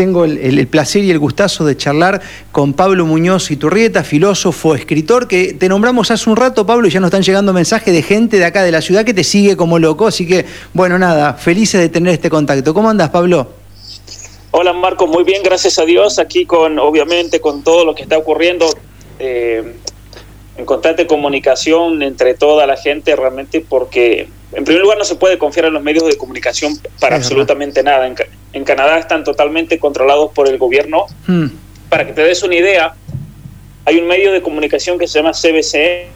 tengo el, placer y el gustazo de charlar con Pablo Muñoz Iturrieta, filósofo, escritor, que te nombramos hace un rato, Pablo, y ya nos están llegando mensajes de gente de acá de la ciudad que te sigue como loco. Así que, bueno, nada, felices de tener este contacto. ¿Cómo andas, Pablo? Hola, Marco, muy bien, gracias a Dios. Aquí con, obviamente, con todo lo que está ocurriendo. Eh, en constante comunicación entre toda la gente realmente porque en primer lugar no se puede confiar en los medios de comunicación para absolutamente nada. En, Canadá están totalmente controlados por el gobierno. Hmm. Para que te des una idea, hay un medio de comunicación que se llama CBC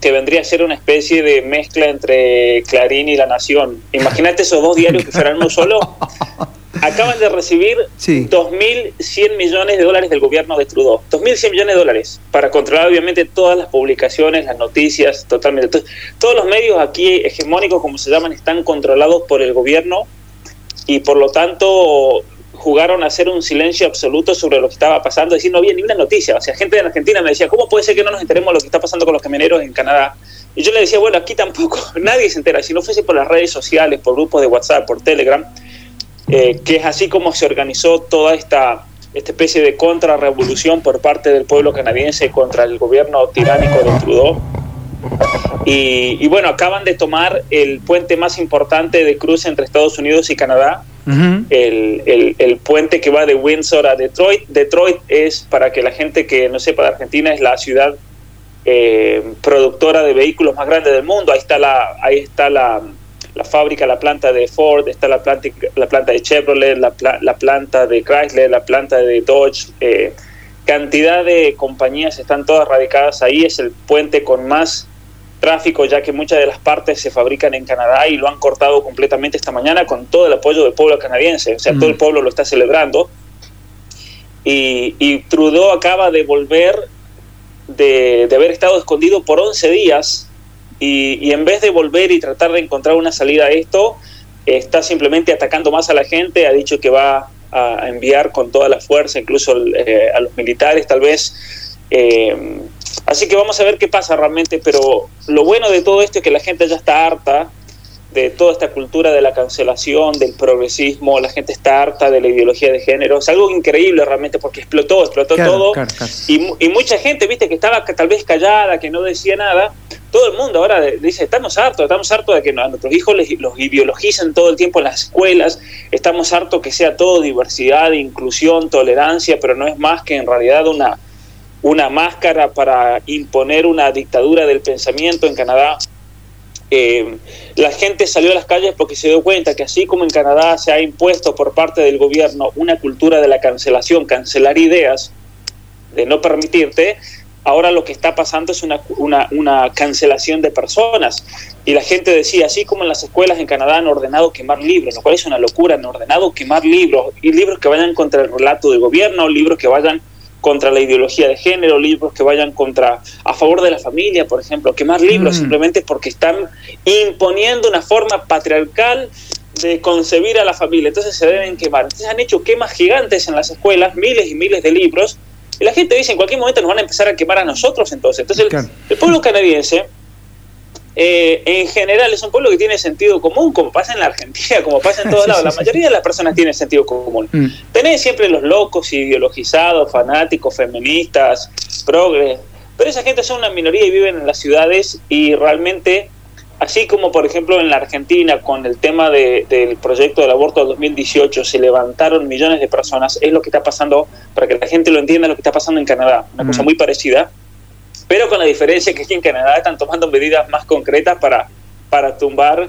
que vendría a ser una especie de mezcla entre Clarín y La Nación. Imagínate esos dos diarios que fueran uno solo. acaban de recibir 2.100 millones de dólares del gobierno de Trudeau. 2.100 millones de dólares para controlar obviamente todas las publicaciones, las noticias, totalmente. Todos los medios aquí hegemónicos, como se llaman, están controlados por el gobierno y por lo tanto jugaron a hacer un silencio absoluto sobre lo que estaba pasando, decir no había ni una noticia. O sea, gente de Argentina me decía, ¿cómo puede ser que no nos enteremos de lo que está pasando con los camioneros en Canadá? Y yo le decía, bueno, aquí tampoco, nadie se entera. Si no fuese por las redes sociales, por grupos de WhatsApp, por Telegram, eh, que es así como se organizó toda esta, esta especie de contrarrevolución por parte del pueblo canadiense contra el gobierno tiránico de Trudeau. Y, bueno, acaban de tomar el puente más importante de cruce entre Estados Unidos y Canadá, el, el, puente que va de Windsor a Detroit. Detroit es, para que la gente que no sepa de Argentina, es la ciudad eh, productora de vehículos más grande del mundo. Ahí está la, ahí está la, la fábrica, la planta de Ford, está la planta, la planta de Chevrolet, la, la planta de Chrysler, la planta de Dodge. Eh, cantidad de compañías están todas radicadas ahí. Es el puente con más tráfico, ya que muchas de las partes se fabrican en Canadá y lo han cortado completamente esta mañana con todo el apoyo del pueblo canadiense. O sea, todo el mm. pueblo lo está celebrando. Y, y Trudeau acaba de volver de, de, haber estado escondido por 11 días y, en vez de volver y tratar de encontrar una salida a esto, está simplemente atacando más a la gente, ha dicho que va a enviar con toda la fuerza, incluso eh, a los militares tal vez. Eh, así que vamos a ver qué pasa realmente, pero lo bueno de todo esto es que la gente ya está harta de toda esta cultura de la cancelación, del progresismo, la gente está harta de la ideología de género, es algo increíble realmente porque explotó, explotó todo. Y, y, mucha gente, viste, que estaba tal vez callada, que no decía nada, todo el mundo ahora dice, estamos hartos, estamos hartos de que a nuestros hijos los ideologicen todo el tiempo en las escuelas, estamos hartos que sea todo diversidad, inclusión, tolerancia, pero no es más que en realidad una, una máscara para imponer una dictadura del pensamiento en Canadá. Eh, la gente salió a las calles porque se dio cuenta que así como en Canadá se ha impuesto por parte del gobierno una cultura de la cancelación, cancelar ideas, de no permitirte, ahora lo que está pasando es una, una, cancelación de personas. Y la gente decía, así como en las escuelas en Canadá han ordenado quemar libros, lo cual es una locura, han ordenado quemar libros, y libros que vayan contra el relato del gobierno, libros que vayan contra la ideología de género, libros que vayan contra a favor de la familia, por ejemplo, quemar libros mm. simplemente porque están imponiendo una forma patriarcal de concebir a la familia, entonces se deben quemar. Entonces han hecho quemas gigantes en las escuelas, miles y miles de libros, y la gente dice, en cualquier momento nos van a empezar a quemar a nosotros entonces. Entonces el, pueblo canadiense, eh, en general, es un pueblo que tiene sentido común, como pasa en la Argentina, como pasa en todos lados. la mayoría de las personas tienen sentido común. Mm. Tenés siempre los locos, ideologizados, fanáticos, feministas, progres, pero esa gente son una minoría y viven en las ciudades y realmente Así como, por ejemplo, en la Argentina, con el tema del proyecto del aborto del 2018, se levantaron millones de personas, es lo que está pasando, para que la gente lo entienda, lo que está pasando en Canadá. Una cosa mm. muy parecida, pero con la diferencia que aquí en Canadá están tomando medidas más concretas para, para tumbar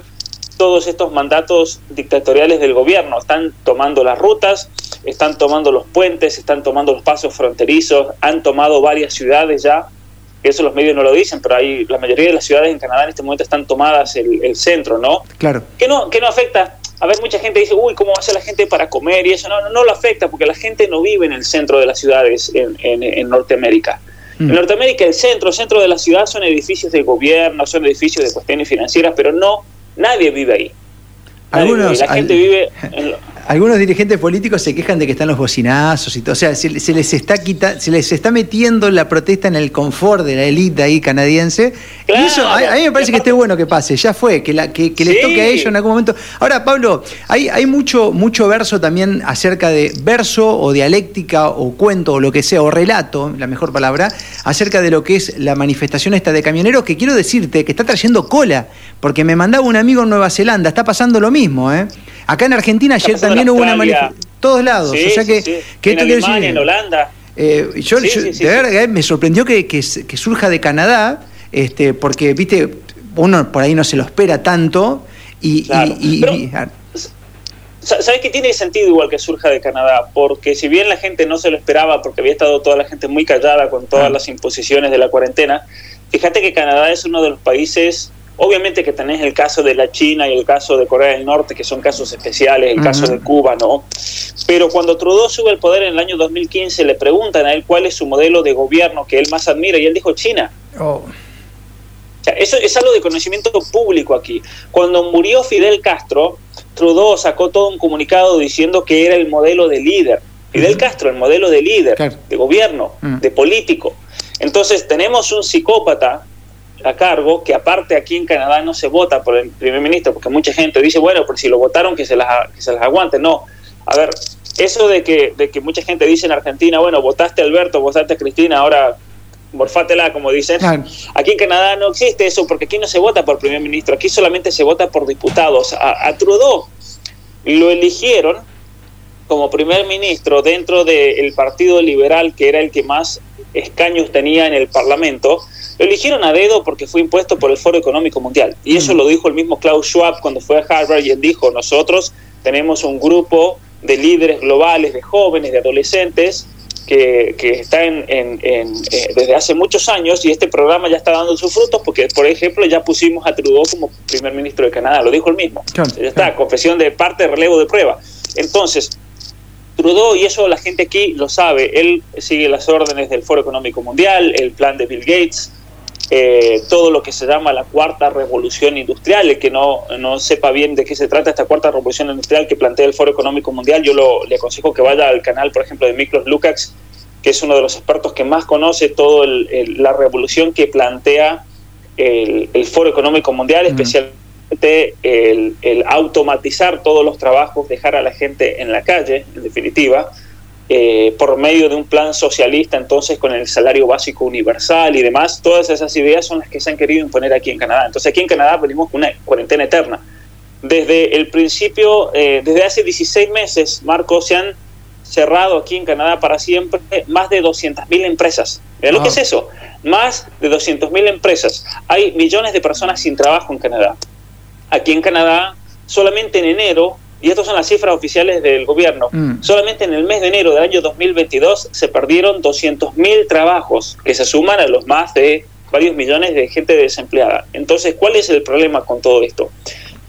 todos estos mandatos dictatoriales del gobierno. Están tomando las rutas, están tomando los puentes, están tomando los pasos fronterizos, han tomado varias ciudades ya eso los medios no lo dicen, pero hay la mayoría de las ciudades en Canadá en este momento están tomadas el, centro, ¿no? Claro. Que no, que no afecta. A ver, mucha gente dice, uy, ¿cómo va a ser la gente para comer? Y eso no, no, lo afecta porque la gente no vive en el centro de las ciudades en, en, Norteamérica. Mm. En Norteamérica el centro, centro de la ciudad son edificios de gobierno, son edificios de cuestiones financieras, pero no, nadie vive ahí. Algunos, la gente vive en, algunos dirigentes políticos se quejan de que están los bocinazos y todo. O sea, se, les está quita, se les está metiendo la protesta en el confort de la élite ahí canadiense. y eso a, mí me parece que esté bueno que pase. Ya fue, que, la, que, les toque a ellos en algún momento. Ahora, Pablo, hay, hay mucho, mucho verso también acerca de verso o dialéctica o cuento o lo que sea, o relato, la mejor palabra, acerca de lo que es la manifestación esta de camioneros, que quiero decirte que está trayendo cola, porque me mandaba un amigo en Nueva Zelanda, está pasando lo mismo, ¿eh? Acá en Argentina ayer también hubo una manifestación. Todos lados. o sea que, que en Alemania, en Holanda. Eh, yo, de verdad me sorprendió que, que, surja de Canadá, este, porque, viste, uno por ahí no se lo espera tanto. Y, ¿Sabes que tiene sentido igual que surja de Canadá? Porque si bien la gente no se lo esperaba, porque había estado toda la gente muy callada con todas ah. las imposiciones de la cuarentena, fíjate que Canadá es uno de los países Obviamente que tenés el caso de la China y el caso de Corea del Norte, que son casos especiales, el caso de Cuba, ¿no? Pero cuando Trudeau sube el poder en el año 2015, le preguntan a él cuál es su modelo de gobierno que él más admira, y él dijo China. Oh. O sea, eso es algo de conocimiento público aquí. Cuando murió Fidel Castro, Trudeau sacó todo un comunicado diciendo que era el modelo de líder. Fidel Castro, el modelo de líder, de gobierno, mm. de político. Entonces tenemos un psicópata a cargo, que aparte aquí en Canadá no se vota por el primer ministro, porque mucha gente dice, bueno, pero si lo votaron que se las, que se las aguante. No, a ver, eso de que, de que mucha gente dice en Argentina, bueno, votaste a Alberto, votaste a Cristina, ahora morfátela, como dicen. Aquí en Canadá no existe eso, porque aquí no se vota por primer ministro, aquí solamente se vota por diputados. A, Trudeau lo eligieron como primer ministro dentro del Partido Liberal, que era el que más escaños tenía en el Parlamento, lo eligieron a dedo porque fue impuesto por el Foro Económico Mundial. Y eso lo dijo el mismo Klaus Schwab cuando fue a Harvard y él dijo, nosotros tenemos un grupo de líderes globales, de jóvenes, de adolescentes, que, que está en, eh, desde hace muchos años y este programa ya está dando sus frutos porque, por ejemplo, ya pusimos a Trudeau como primer ministro de Canadá, lo dijo él mismo. ya está, confesión de parte, relevo de prueba. Entonces, Trudeau, y eso la gente aquí lo sabe, él sigue las órdenes del Foro Económico Mundial, el plan de Bill Gates, eh, todo lo que se llama la cuarta revolución industrial. El que no, no sepa bien de qué se trata esta cuarta revolución industrial que plantea el Foro Económico Mundial, yo lo, le aconsejo que vaya al canal, por ejemplo, de Miklos Lukács, que es uno de los expertos que más conoce toda la revolución que plantea el, Foro Económico Mundial, especialmente el, el automatizar todos los trabajos, dejar a la gente en la calle, en definitiva eh, por medio de un plan socialista, entonces con el salario básico universal y demás, todas esas ideas son las que se han querido imponer aquí en Canadá. Entonces aquí en Canadá venimos con una cuarentena eterna. Desde el principio, eh, desde hace 16 meses, Marco, se han cerrado aquí en Canadá para siempre más de 200.000 empresas. Mira lo que es eso, más de 200.000 empresas. Hay millones de personas sin trabajo en Canadá. Aquí en Canadá, solamente en enero, y estas son las cifras oficiales del gobierno, mm. solamente en el mes de enero del año 2022 se perdieron 200.000 trabajos, que se suman a los más de varios millones de gente desempleada. Entonces, ¿cuál es el problema con todo esto?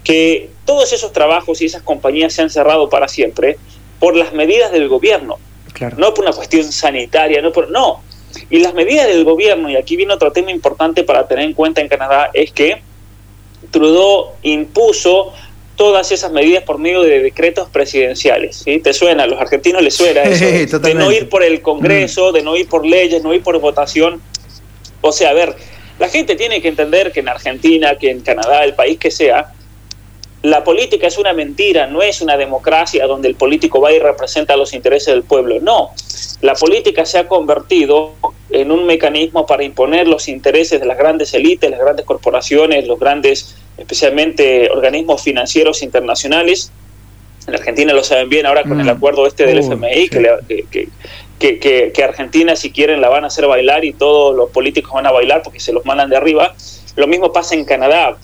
Que todos esos trabajos y esas compañías se han cerrado para siempre por las medidas del gobierno, no por una cuestión sanitaria, no por... No, y las medidas del gobierno, y aquí viene otro tema importante para tener en cuenta en Canadá, es que Trudeau impuso todas esas medidas por medio de decretos presidenciales. ¿sí? ¿Te suena? A los argentinos les suena eso. de no ir por el Congreso, mm. de no ir por leyes, no ir por votación. O sea, a ver, la gente tiene que entender que en Argentina, que en Canadá, el país que sea, la política es una mentira, no es una democracia donde el político va y representa los intereses del pueblo. No, la política se ha convertido en un mecanismo para imponer los intereses de las grandes élites, las grandes corporaciones, los grandes especialmente organismos financieros internacionales. En Argentina lo saben bien ahora con el mm. acuerdo este del FMI, que, que, que, Argentina si quieren la van a hacer bailar y todos los políticos van a bailar porque se los mandan de arriba. Lo mismo pasa en Canadá.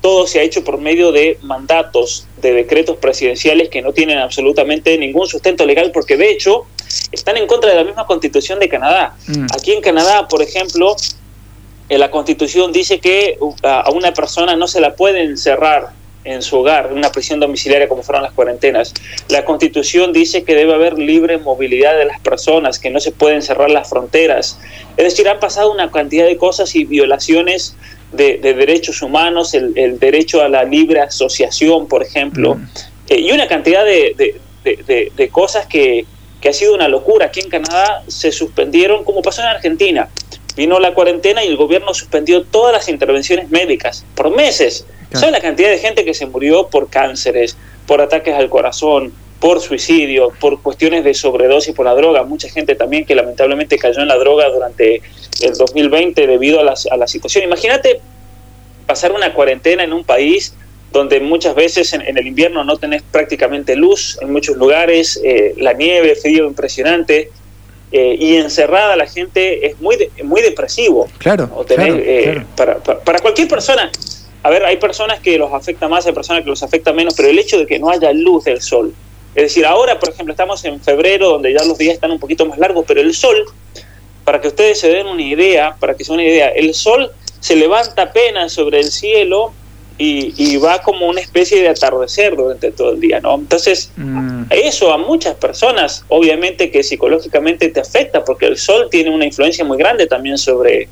Todo se ha hecho por medio de mandatos, de decretos presidenciales que no tienen absolutamente ningún sustento legal porque de hecho están en contra de la misma constitución de Canadá. Mm. Aquí en Canadá, por ejemplo, la Constitución dice que a una persona no se la puede encerrar en su hogar, en una prisión domiciliaria como fueron las cuarentenas. La Constitución dice que debe haber libre movilidad de las personas, que no se pueden cerrar las fronteras. Es decir, han pasado una cantidad de cosas y violaciones de, derechos humanos, el, derecho a la libre asociación, por ejemplo, mm. eh, y una cantidad de, de, cosas que, que ha sido una locura. Aquí en Canadá se suspendieron, como pasó en Argentina. Vino la cuarentena y el gobierno suspendió todas las intervenciones médicas por meses. ¿Saben la cantidad de gente que se murió por cánceres, por ataques al corazón, por suicidio, por cuestiones de sobredosis por la droga? Mucha gente también que lamentablemente cayó en la droga durante el 2020 debido a la, a la situación. Imagínate pasar una cuarentena en un país donde muchas veces en, el invierno no tenés prácticamente luz en muchos lugares, eh, la nieve, frío impresionante, eh, y encerrada la gente es muy muy depresivo. Claro, eh, Para, para, cualquier persona, a ver, hay personas que los afecta más, hay personas que los afecta menos, pero el hecho de que no haya luz del sol, es decir, ahora, por ejemplo, estamos en febrero, donde ya los días están un poquito más largos, pero el sol, para que ustedes se den una idea, para que se den una idea, el sol se levanta apenas sobre el cielo y, va como una especie de atardecer durante todo el día, ¿no? Entonces, mm. eso a muchas personas, obviamente que psicológicamente te afecta, porque el sol tiene una influencia muy grande también sobre,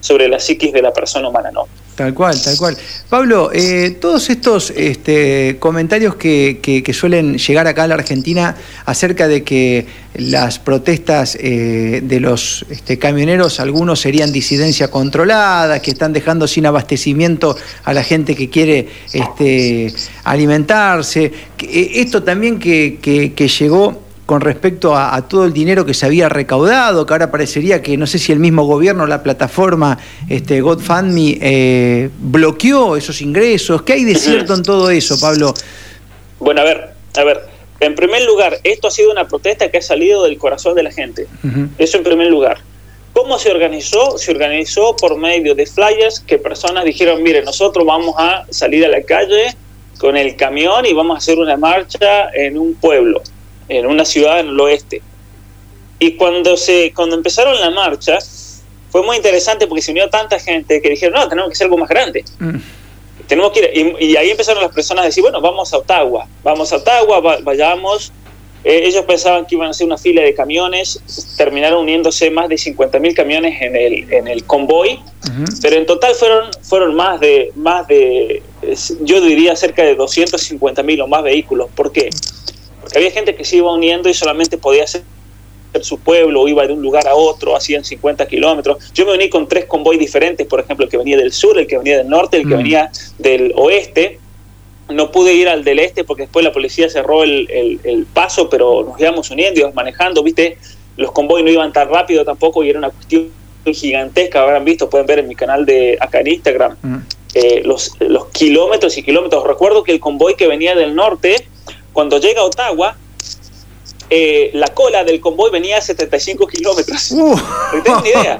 sobre la psiquis de la persona humana, ¿no? Tal cual, tal cual. Pablo, eh, todos estos este, comentarios que, que, suelen llegar acá a la Argentina acerca de que las protestas eh, de los este, camioneros, algunos serían disidencia controlada, que están dejando sin abastecimiento a la gente que quiere este, alimentarse. Eh, esto también que, que llegó con respecto a, todo el dinero que se había recaudado, que ahora parecería que no sé si el mismo gobierno, la plataforma este, GodFundMe, eh, bloqueó esos ingresos. ¿Qué hay de cierto en todo eso, Pablo? Bueno, a ver, a ver. En primer lugar, esto ha sido una protesta que ha salido del corazón de la gente. Eso en primer lugar. ¿Cómo se organizó? Se organizó por medio de flyers que personas dijeron, mire, nosotros vamos a salir a la calle con el camión y vamos a hacer una marcha en un pueblo en una ciudad en el oeste. Y cuando, se, cuando empezaron la marcha, fue muy interesante porque se unió tanta gente que dijeron, no, tenemos que hacer algo más grande. Mm. Tenemos que ir. Y, ahí empezaron las personas a decir, bueno, vamos a Ottawa, vamos a Ottawa, vayamos. Eh, ellos pensaban que iban a hacer una fila de camiones, terminaron uniéndose más de 50.000 camiones en el, en el convoy, pero en total fueron, fueron más de, más de, yo diría cerca de 250.000 o más vehículos. ¿Por qué? Porque había gente que se iba uniendo y solamente podía hacer su pueblo, o iba de un lugar a otro, hacían 50 kilómetros. Yo me uní con tres convoys diferentes, por ejemplo, el que venía del sur, el que venía del norte, el que mm. venía del oeste. No pude ir al del este porque después la policía cerró el, paso, pero nos íbamos uniendo, íbamos manejando, ¿viste? Los convoys no iban tan rápido tampoco y era una cuestión gigantesca, habrán visto, pueden ver en mi canal de acá en Instagram, mm. eh, los, los kilómetros y kilómetros. Recuerdo que el convoy que venía del norte cuando llega a Ottawa, eh, la cola del convoy venía a 75 kilómetros. Uh. ¿No ni idea?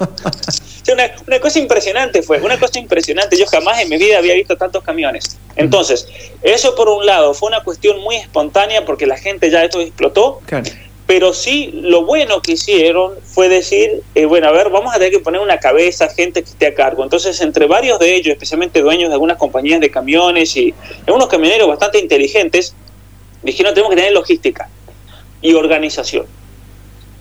una, cosa impresionante fue, una cosa impresionante. Yo jamás en mi vida había visto tantos camiones. Entonces, eso por un lado fue una cuestión muy espontánea porque la gente ya esto explotó. Pero sí, lo bueno que hicieron fue decir, eh, bueno, a ver, vamos a tener que poner una cabeza, gente que esté a cargo. Entonces, entre varios de ellos, especialmente dueños de algunas compañías de camiones y algunos camioneros bastante inteligentes, Dijeron, tenemos que tener logística y organización.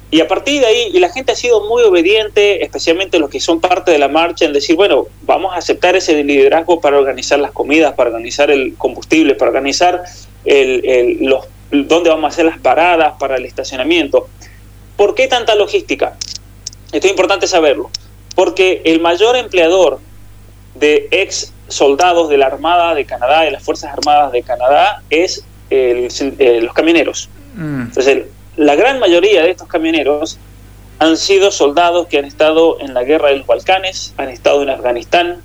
Y a partir de ahí, y la gente ha sido muy obediente, especialmente los que son parte de la marcha, en decir, bueno, vamos a aceptar ese liderazgo para organizar las comidas, para organizar el combustible, para organizar el, los, dónde vamos a hacer las paradas, para el estacionamiento. ¿Por qué tanta logística? Esto es importante saberlo. Porque el mayor empleador de ex soldados de la Armada de Canadá, de las Fuerzas Armadas de Canadá, es eh, los camioneros. Mm. Entonces, la gran mayoría de estos camioneros han sido soldados que han estado en la guerra de los Balcanes, han estado en Afganistán,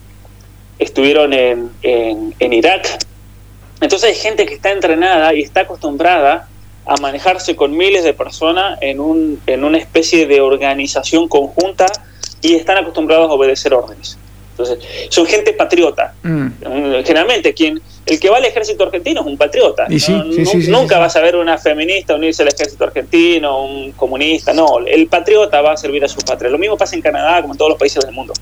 estuvieron en, en, Irak. Entonces hay gente que está entrenada y está acostumbrada a manejarse con miles de personas en, un, en una especie de organización conjunta y están acostumbrados a obedecer órdenes. Entonces, son gente patriota. Mm. Generalmente, quien el que va al ejército argentino es un patriota. nunca vas a ver una feminista unirse al ejército argentino, un comunista. No, el patriota va a servir a su patria. Lo mismo pasa en Canadá, como en todos los países del mundo.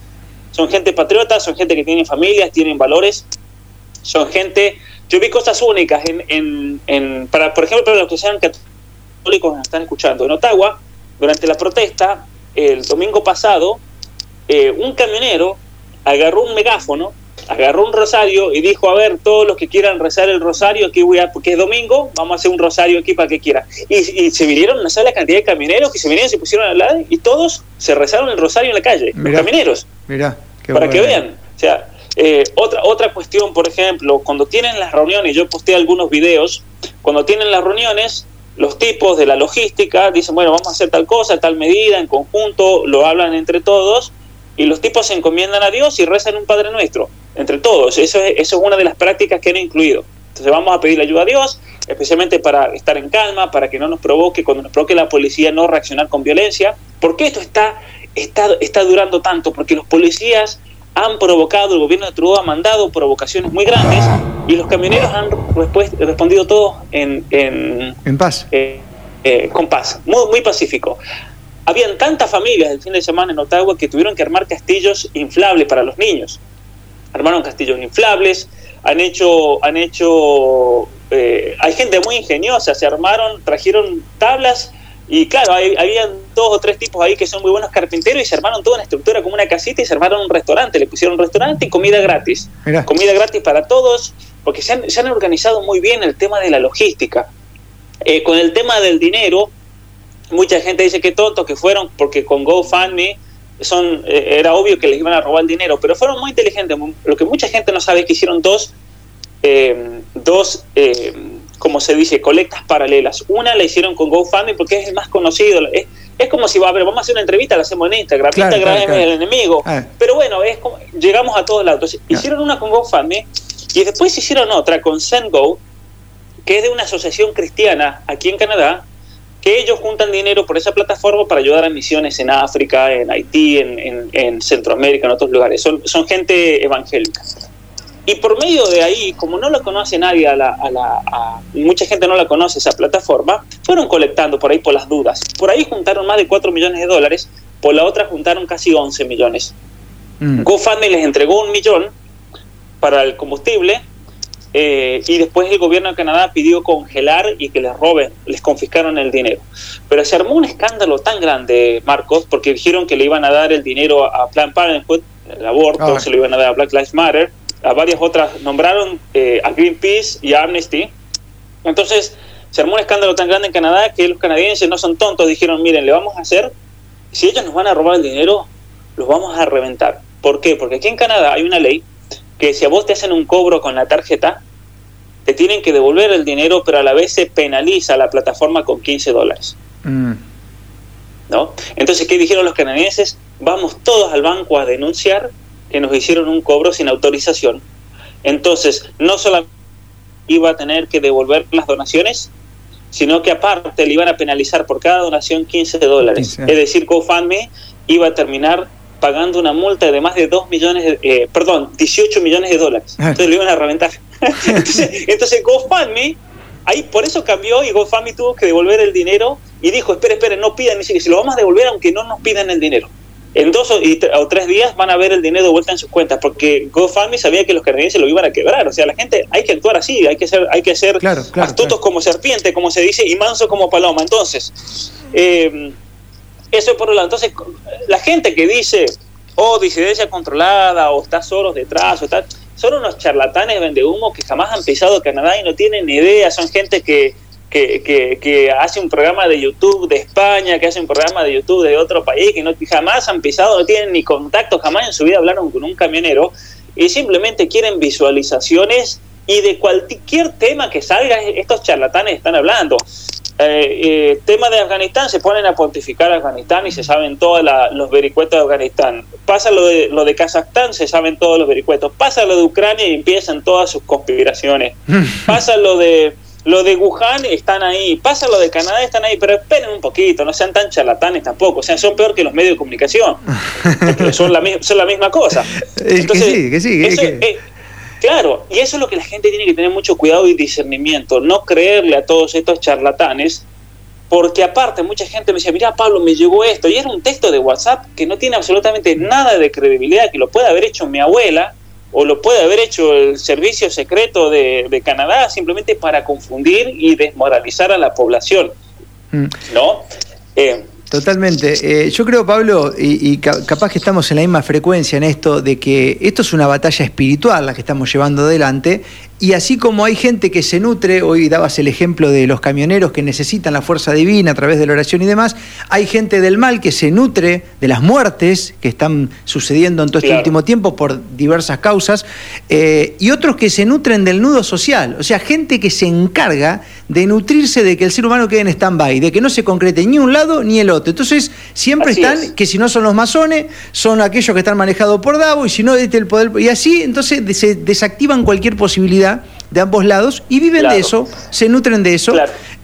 Son gente patriota, son gente que tienen familias, tienen valores. Son gente. Yo vi cosas únicas en, en, para, por ejemplo, para los que sean católicos que están escuchando. En Ottawa, durante la protesta, el domingo pasado, eh, un camionero agarró un megáfono agarró un rosario y dijo, a ver, todos los que quieran rezar el rosario, aquí voy a, porque es domingo, vamos a hacer un rosario aquí para que quiera. Y, se vinieron una sola cantidad de camineros que se vinieron, se pusieron al lado y todos se rezaron el rosario en la calle, los camineros. Mirá, para que vean. O sea, eh, otra, otra cuestión, por ejemplo, cuando tienen las reuniones, yo posté algunos videos, cuando tienen las reuniones, los tipos de la logística dicen, bueno, vamos a hacer tal cosa, tal medida, en conjunto, lo hablan entre todos, y los tipos se encomiendan a Dios y rezan un Padre Nuestro, entre todos. Eso es, eso es una de las prácticas que han incluido. Entonces vamos a pedir ayuda a Dios, especialmente para estar en calma, para que no nos provoque, cuando nos provoque la policía, no reaccionar con violencia. ¿Por qué esto está, está, está durando tanto? Porque los policías han provocado, el gobierno de Trudeau ha mandado provocaciones muy grandes y los camioneros han respondido todo en, en, paz. Eh, eh, con paz, muy, muy pacífico. Habían tantas familias el fin de semana en Ottawa que tuvieron que armar castillos inflables para los niños. Armaron castillos inflables, han hecho, han hecho, eh, hay gente muy ingeniosa, se armaron, trajeron tablas y claro, hay, habían dos o tres tipos ahí que son muy buenos carpinteros y se armaron toda una estructura como una casita y se armaron un restaurante. Le pusieron un restaurante y comida gratis. Comida gratis para todos, porque se han, organizado muy bien el tema de la logística. Eh, con el tema del dinero, mucha gente dice que tontos que fueron, porque con GoFundMe son, eh, era obvio que les iban a robar el dinero, pero fueron muy inteligentes. Lo que mucha gente no sabe es que hicieron dos, eh, dos como se dice, colectas paralelas. Una la hicieron con GoFundMe porque es el más conocido. Es, es como si, a ver, vamos a hacer una entrevista, la hacemos en Instagram. Instagram es el enemigo. Ah. Pero bueno, es como, llegamos a todos lados. hicieron una con GoFundMe y después hicieron otra con SendGo, que es de una asociación cristiana aquí en Canadá, que ellos juntan dinero por esa plataforma para ayudar a misiones en África, en Haití, en, en, en Centroamérica, en otros lugares. Son, son gente evangélica. Y por medio de ahí, como no lo conoce nadie, a la, a la, mucha gente no la conoce esa plataforma, fueron colectando por ahí por las dudas. Por ahí juntaron más de 4 millones de dólares, por la otra juntaron casi 11 millones. Mm. GoFundMe les entregó un millón para el combustible eh, y después el gobierno de Canadá pidió congelar y que les roben, les confiscaron el dinero. Pero se armó un escándalo tan grande, Marcos, porque dijeron que le iban a dar el dinero a Planned Parenthood, el aborto, ah. se lo iban a dar a Black Lives Matter, a varias otras, nombraron eh, a Greenpeace y a Amnesty. Entonces se armó un escándalo tan grande en Canadá que los canadienses no son tontos, dijeron, miren, le vamos a hacer, si ellos nos van a robar el dinero, los vamos a reventar. ¿Por qué? Porque aquí en Canadá hay una ley que si a vos te hacen un cobro con la tarjeta, te tienen que devolver el dinero, pero a la vez se penaliza la plataforma con 15 dólares. Mm. ¿No? Entonces, ¿qué dijeron los canadienses? Vamos todos al banco a denunciar que nos hicieron un cobro sin autorización. Entonces, no solamente iba a tener que devolver las donaciones, sino que aparte le iban a penalizar por cada donación 15 dólares. Es decir, GoFundMe iba a terminar pagando una multa de más de 2 millones, de, eh, perdón, 18 millones de dólares. Ah. Entonces le iban a reventar. entonces, entonces GoFundMe, ahí por eso cambió y GoFundMe tuvo que devolver el dinero y dijo, espere, espere, no pidan, ni si lo vamos a devolver aunque no nos pidan el dinero en dos o, tres días van a ver el dinero de vuelta en sus cuentas, porque GoFundMe sabía que los canadienses lo iban a quebrar. O sea, la gente hay que actuar así, hay que ser, hay que ser astutos como serpiente, como se dice, y manso como paloma. Entonces, eh, eso por un lado. Entonces, la gente que dice, oh, disidencia controlada, o está solos detrás, o está, son unos charlatanes vende humo que jamás han pisado Canadá y no tienen ni idea, son gente que que, que, hace un programa de YouTube de España, que hace un programa de YouTube de otro país, que no, jamás han pisado, no tienen ni contacto, jamás en su vida hablaron con un camionero y simplemente quieren visualizaciones y de cualquier tema que salga, estos charlatanes están hablando. Eh, eh, tema de Afganistán, se ponen a pontificar Afganistán y se saben todos los vericuetos de Afganistán. Pasa lo de, lo de Kazajstán, se saben todos los vericuetos. Pasa lo de Ucrania y empiezan todas sus conspiraciones. Pasa lo de lo de Wuhan están ahí, pasa lo de Canadá, están ahí, pero esperen un poquito, no sean tan charlatanes tampoco, o sea, son peor que los medios de comunicación, porque son la, son la misma cosa. Entonces, que sí, que sí. Claro, y eso es lo que la gente tiene que tener mucho cuidado y discernimiento, no creerle a todos estos charlatanes, porque aparte mucha gente me decía, mira Pablo, me llegó esto, y era un texto de WhatsApp que no tiene absolutamente nada de credibilidad, que lo puede haber hecho mi abuela, o lo puede haber hecho el servicio secreto de, Canadá simplemente para confundir y desmoralizar a la población. Mm. ¿No? Eh, Totalmente. Eh, yo creo, Pablo, y, capaz que estamos en la misma frecuencia en esto, de que esto es una batalla espiritual la que estamos llevando adelante, y así como hay gente que se nutre, hoy dabas el ejemplo de los camioneros que necesitan la fuerza divina a través de la oración y demás, hay gente del mal que se nutre de las muertes que están sucediendo en todo este último tiempo por diversas causas, eh, y otros que se nutren del nudo social, o sea, gente que se encarga de nutrirse de que el ser humano quede en stand-by, de que no se concrete ni un lado ni el otro. Entonces, siempre están, que si no son los masones, son aquellos que están manejados por Davo, y si no, este el poder, y así, entonces se desactivan cualquier posibilidad de ambos lados y viven de eso, se nutren de eso.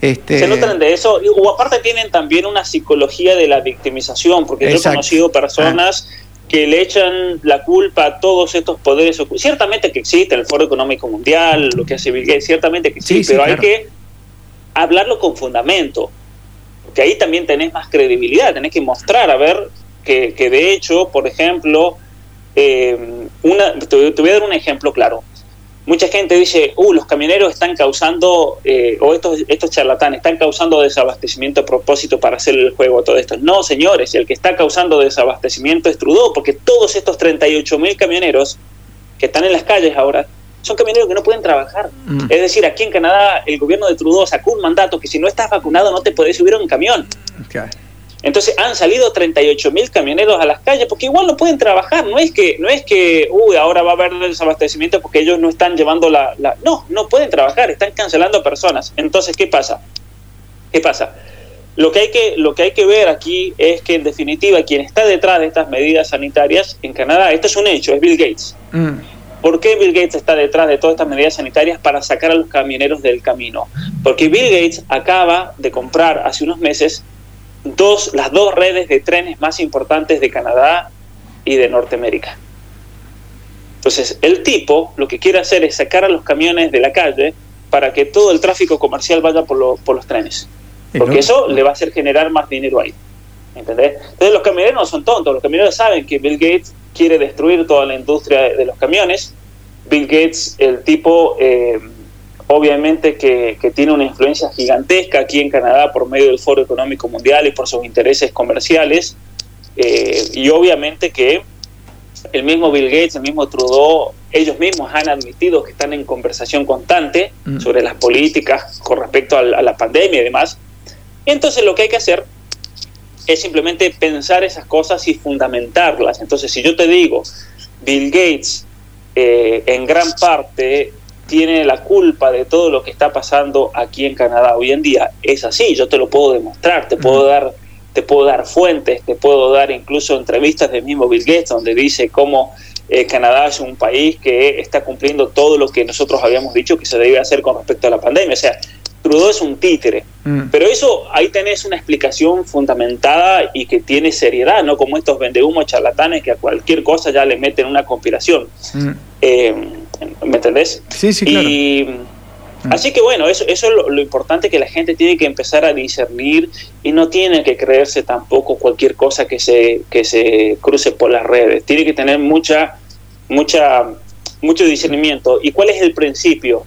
Este... Se nutren de eso, o aparte tienen también una psicología de la victimización, porque yo he conocido personas que le echan la culpa a todos estos poderes. Ciertamente que existe el Foro Económico Mundial, lo que hace Bill Gates, ciertamente que sí, pero hay que hablarlo con fundamento, porque ahí también tenés más credibilidad, tenés que mostrar, a ver, que, que de hecho, por ejemplo, eh, una, te voy a dar un ejemplo claro mucha gente dice, uh, los camioneros están causando, eh, o estos, estos charlatanes están causando desabastecimiento a propósito para hacer el juego, todo esto. No, señores, el que está causando desabastecimiento es Trudeau, porque todos estos 38 mil camioneros que están en las calles ahora son camioneros que no pueden trabajar. Mm. Es decir, aquí en Canadá el gobierno de Trudeau sacó un mandato que si no estás vacunado no te puedes subir a un camión. Entonces han salido 38 mil camioneros a las calles porque igual no pueden trabajar. No es que, no es que, uy, ahora va a haber desabastecimiento porque ellos no están llevando la, No, no pueden trabajar, están cancelando personas. Entonces, ¿qué pasa? ¿Qué pasa? Lo que, hay que, lo que hay que ver aquí es que, en definitiva, quien está detrás de estas medidas sanitarias en Canadá, esto es un hecho, es Bill Gates. Mm. ¿Por qué Bill Gates está detrás de todas estas medidas sanitarias para sacar a los camioneros del camino? Porque Bill Gates acaba de comprar hace unos meses dos, las dos redes de trenes más importantes de Canadá y de Norteamérica. Entonces, el tipo lo que quiere hacer es sacar a los camiones de la calle para que todo el tráfico comercial vaya por, por los trenes. Porque eso le va a hacer generar más dinero ahí. ¿Entendés? Entonces, los camioneros no son tontos. Los camioneros saben que Bill Gates quiere destruir toda la industria de los camiones. Bill Gates, el tipo, eh, obviamente que, tiene una influencia gigantesca aquí en Canadá por medio del Foro Económico Mundial y por sus intereses comerciales, eh, y obviamente que el mismo Bill Gates, el mismo Trudeau, ellos mismos han admitido que están en conversación constante mm. sobre las políticas con respecto a la, pandemia y demás. Entonces lo que hay que hacer es simplemente pensar esas cosas y fundamentarlas. Entonces si yo te digo, Bill Gates eh, en gran parte tiene la culpa de todo lo que está pasando aquí en Canadá hoy en día. Es así, yo te lo puedo demostrar, te puedo dar, te puedo dar fuentes, te puedo dar incluso entrevistas del mismo Bill Gates donde dice cómo eh, Canadá es un país que está cumpliendo todo lo que nosotros habíamos dicho que se debe hacer con respecto a la pandemia. O sea, Trudeau es un títere. Mm. Pero eso, ahí tenés una explicación fundamentada y que tiene seriedad, no como estos vendehumos charlatanes que a cualquier cosa ya le meten una conspiración. Mm. Eh, ¿Me entendés? Sí, sí, claro. Y, mm. Así que bueno, eso, eso es lo, importante que la gente tiene que empezar a discernir y no tiene que creerse tampoco cualquier cosa que se, que se cruce por las redes. Tiene que tener mucha, mucha, mucho discernimiento. ¿Y cuál es el principio?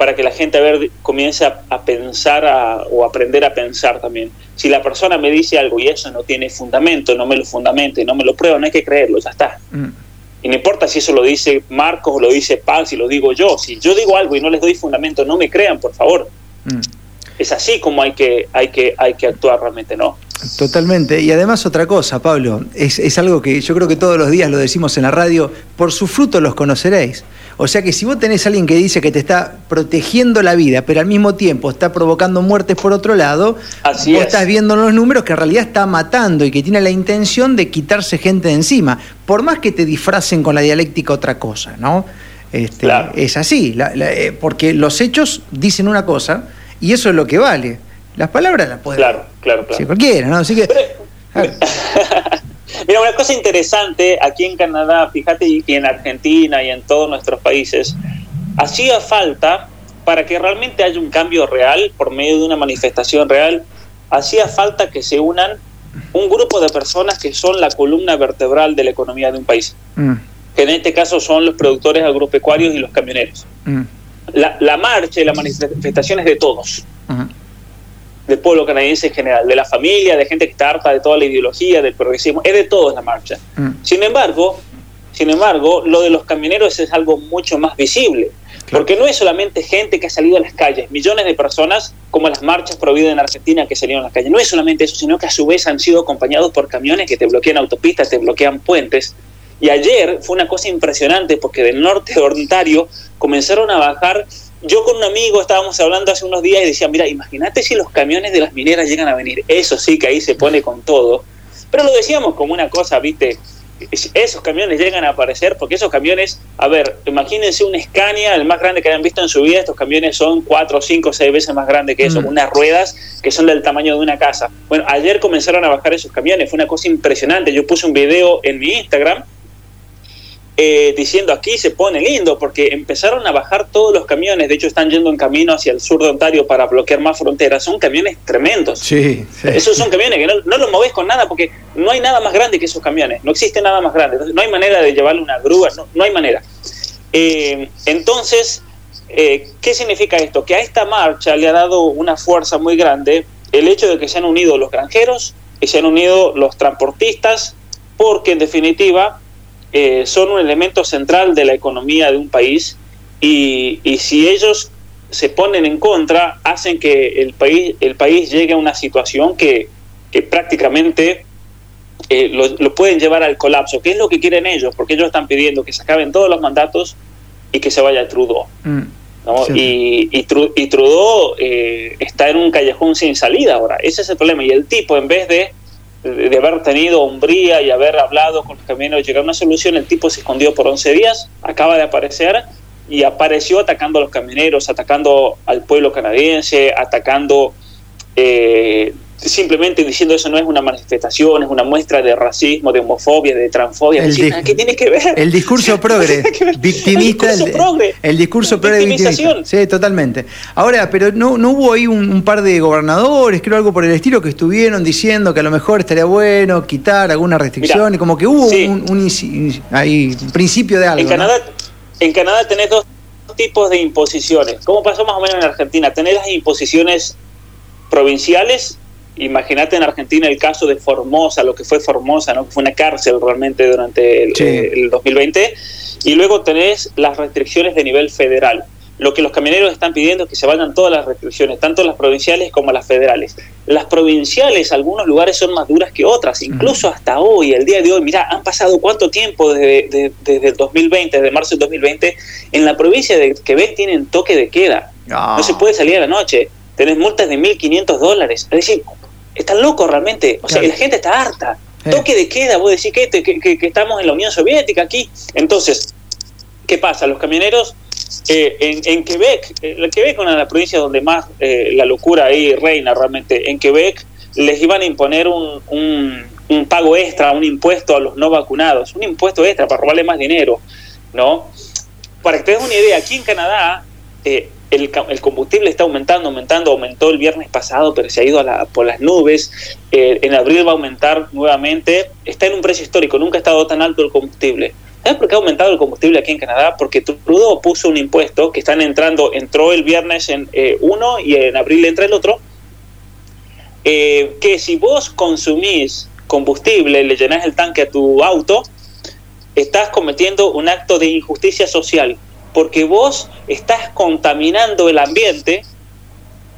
para que la gente a ver, comience a, pensar o aprender a pensar también. Si la persona me dice algo y eso no tiene fundamento, no me lo fundamente, no me lo prueba, no hay que creerlo, ya está. Mm. Y no importa si eso lo dice Marcos o lo dice Paz, si lo digo yo. Si yo digo algo y no les doy fundamento, no me crean, por favor. Mm. Es así como hay que, hay, que, hay que actuar realmente, ¿no? Totalmente. Y además otra cosa, Pablo, es, es, algo que yo creo que todos los días lo decimos en la radio, por sus frutos los conoceréis. O sea que si vos tenés a alguien que dice que te está protegiendo la vida, pero al mismo tiempo está provocando muertes por otro lado, vos estás viendo los números que en realidad está matando y que tiene la intención de quitarse gente de encima, por más que te disfracen con la dialéctica otra cosa, ¿no? Este, Es así, eh, porque los hechos dicen una cosa y eso es lo que vale. Las palabras las pueden. Claro, claro, claro. Si cualquiera, ¿no? Así que. Mira, una cosa interesante aquí en Canadá, fíjate, y en Argentina y en todos nuestros países, hacía falta para que realmente haya un cambio real por medio de una manifestación real, hacía falta que se unan un grupo de personas que son la columna vertebral de la economía de un país, mm. que en este caso son los productores agropecuarios y los camioneros. Mm. La, marcha y la manifestación es de todos del pueblo canadiense en general, de la familia, de gente que está harta de toda la ideología, del progresismo, es de todos la marcha. Mm. Sin embargo, sin embargo, lo de los camioneros es algo mucho más visible, porque no es solamente gente que ha salido a las calles, millones de personas, como las marchas prohibidas en Argentina que salieron a las calles, no es solamente eso, sino que a su vez han sido acompañados por camiones que te bloquean autopistas, te bloquean puentes. Y ayer fue una cosa impresionante porque del norte de Ontario comenzaron a bajar yo con un amigo estábamos hablando hace unos días y decía, mira, imagínate si los camiones de las mineras llegan a venir. Eso sí que ahí se pone con todo. Pero lo decíamos como una cosa, viste, esos camiones llegan a aparecer porque esos camiones, a ver, imagínense un Scania, el más grande que hayan visto en su vida, estos camiones son cuatro, cinco, seis veces más grandes que eso, mm. unas ruedas que son del tamaño de una casa. Bueno, ayer comenzaron a bajar esos camiones, fue una cosa impresionante. Yo puse un video en mi Instagram eh, diciendo aquí se pone lindo, porque empezaron a bajar todos los camiones, de hecho están yendo en camino hacia el sur de Ontario para bloquear más fronteras, son camiones tremendos. Sí, Esos son camiones que no, los moves con nada, porque no hay nada más grande que esos camiones, no existe nada más grande, no hay manera de llevarle una grúa, no, hay manera. Eh, entonces, eh, ¿qué significa esto? Que a esta marcha le ha dado una fuerza muy grande el hecho de que se han unido los granjeros, que se han unido los transportistas, porque en definitiva eh, son un elemento central de la economía de un país y, si ellos se ponen en contra, hacen que el país, el país llegue a una situación que, prácticamente eh, lo, pueden llevar al colapso. ¿Qué es lo que quieren ellos? Porque ellos están pidiendo que se acaben todos los mandatos y que se vaya Trudeau. Mm, y, y, Trudeau eh, está en un callejón sin salida ahora. Ese es el problema. Y el tipo, en vez de de haber tenido hombría y haber hablado con los camioneros, llegar a una solución, el tipo se escondió por 11 días, acaba de aparecer y apareció atacando a los camioneros, atacando al pueblo canadiense, atacando eh, simplemente diciendo eso no es una manifestación, es una muestra de racismo, de homofobia, de transfobia. ¿Qué tiene que ver? El discurso progre, victimista. El discurso progre. El, discurso progre victimización. Sí, totalmente. Ahora, pero no, no hubo ahí un, par de gobernadores, creo algo por el estilo, que estuvieron diciendo que a lo mejor estaría bueno quitar alguna restricción y como que hubo un, ahí, principio de algo. En Canadá, en Canadá tenés dos tipos de imposiciones. ¿Cómo pasó más o menos en Argentina? Tenés las imposiciones provinciales Imagínate en Argentina el caso de Formosa, lo que fue Formosa, ¿no? fue una cárcel realmente durante el, 2020. Eh, y luego tenés las restricciones de nivel federal. Lo que los camioneros están pidiendo es que se vayan todas las restricciones, tanto las provinciales como las federales. Las provinciales, algunos lugares son más duras que otras, incluso hasta hoy, el día de hoy. Mira, han pasado cuánto tiempo desde, desde, el 2020, desde marzo del 2020, en la provincia de Quebec tienen toque de queda. No, se puede salir a la noche. Tenés multas de 1.500 dólares. Es decir, están locos realmente. O sea, la gente está harta. Toque de queda, vos decís que, que, estamos en la Unión Soviética aquí. Entonces, ¿qué pasa? Los camioneros eh, en, en, Quebec, eh, Quebec es una de las provincias donde más eh, la locura ahí reina realmente. En Quebec les iban a imponer un, un, un, pago extra, un impuesto a los no vacunados, un impuesto extra para robarle más dinero, ¿no? Para que te des una idea, aquí en Canadá eh, el, combustible está aumentando, aumentando, aumentó el viernes pasado, pero se ha ido por las nubes. Eh, en abril va a aumentar nuevamente. Está en un precio histórico, nunca ha estado tan alto el combustible. ¿Sabes por qué ha aumentado el combustible aquí en Canadá? Porque Trudeau puso un impuesto que están entrando, entró el viernes en eh, uno y en abril entra el otro, eh, que si vos consumís combustible, le llenás el tanque a tu auto, estás cometiendo un acto de injusticia social porque vos estás contaminando el ambiente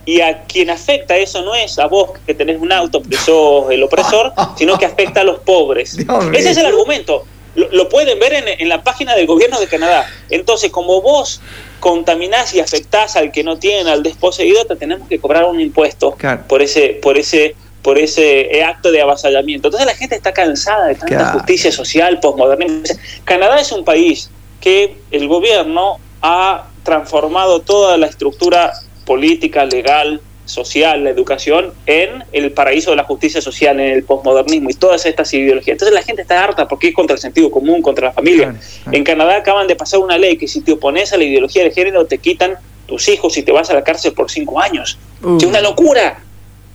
y a quien afecta eso no es a vos que tenés un auto, que sos el opresor, sino que afecta a los pobres. Ese es el argumento. Lo, pueden ver en, la página del gobierno de Canadá. Entonces, como vos contaminás y afectás al que no tiene, al desposeído, te tenemos que cobrar un impuesto por ese, por ese, por ese acto de avasallamiento. Entonces la gente está cansada de tanta justicia social, postmodernismo. Canadá es un país que el gobierno ha transformado toda la estructura política, legal, social, la educación, en el paraíso de la justicia social, en el posmodernismo y todas estas ideologías. Entonces la gente está harta porque es contra el sentido común, contra la familia. En Canadá acaban de pasar una ley que si te opones a la ideología de género te quitan tus hijos y te vas a la cárcel por cinco años. Es una locura.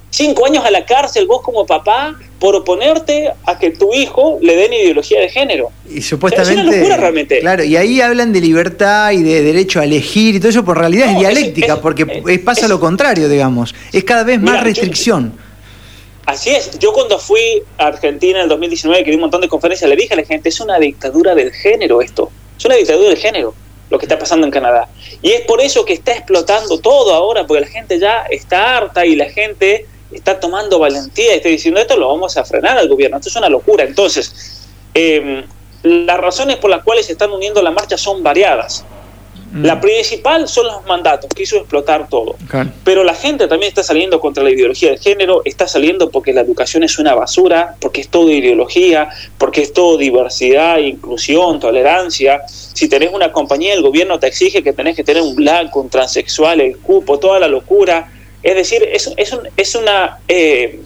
Cinco años a la cárcel vos como papá por oponerte a que tu hijo le den ideología de género. Y supuestamente. es una locura realmente. Claro, y ahí hablan de libertad y de derecho a elegir y todo eso, por realidad es dialéctica, porque pasa lo contrario, digamos. Es cada vez más restricción. así es. Yo cuando fui a Argentina en el 2019, que di un montón de conferencias, le dije a la gente: es una dictadura del género esto. Es una dictadura del género lo que está pasando en Canadá. Y es por eso que está explotando todo ahora, porque la gente ya está harta y la gente está tomando valentía y está diciendo esto lo vamos a frenar al gobierno. Esto es una locura. Entonces, eh, las razones por las cuales se están uniendo la marcha son variadas. Mm. La principal son los mandatos, que hizo explotar todo. Pero la gente también está saliendo contra la ideología de género, está saliendo porque la educación es una basura, porque es todo ideología, porque es todo diversidad, inclusión, tolerancia. Si tenés una compañía, el gobierno te exige que tenés que tener un blanco, un transexual, el cupo, toda la locura. Es decir, es, es, es una... Eh,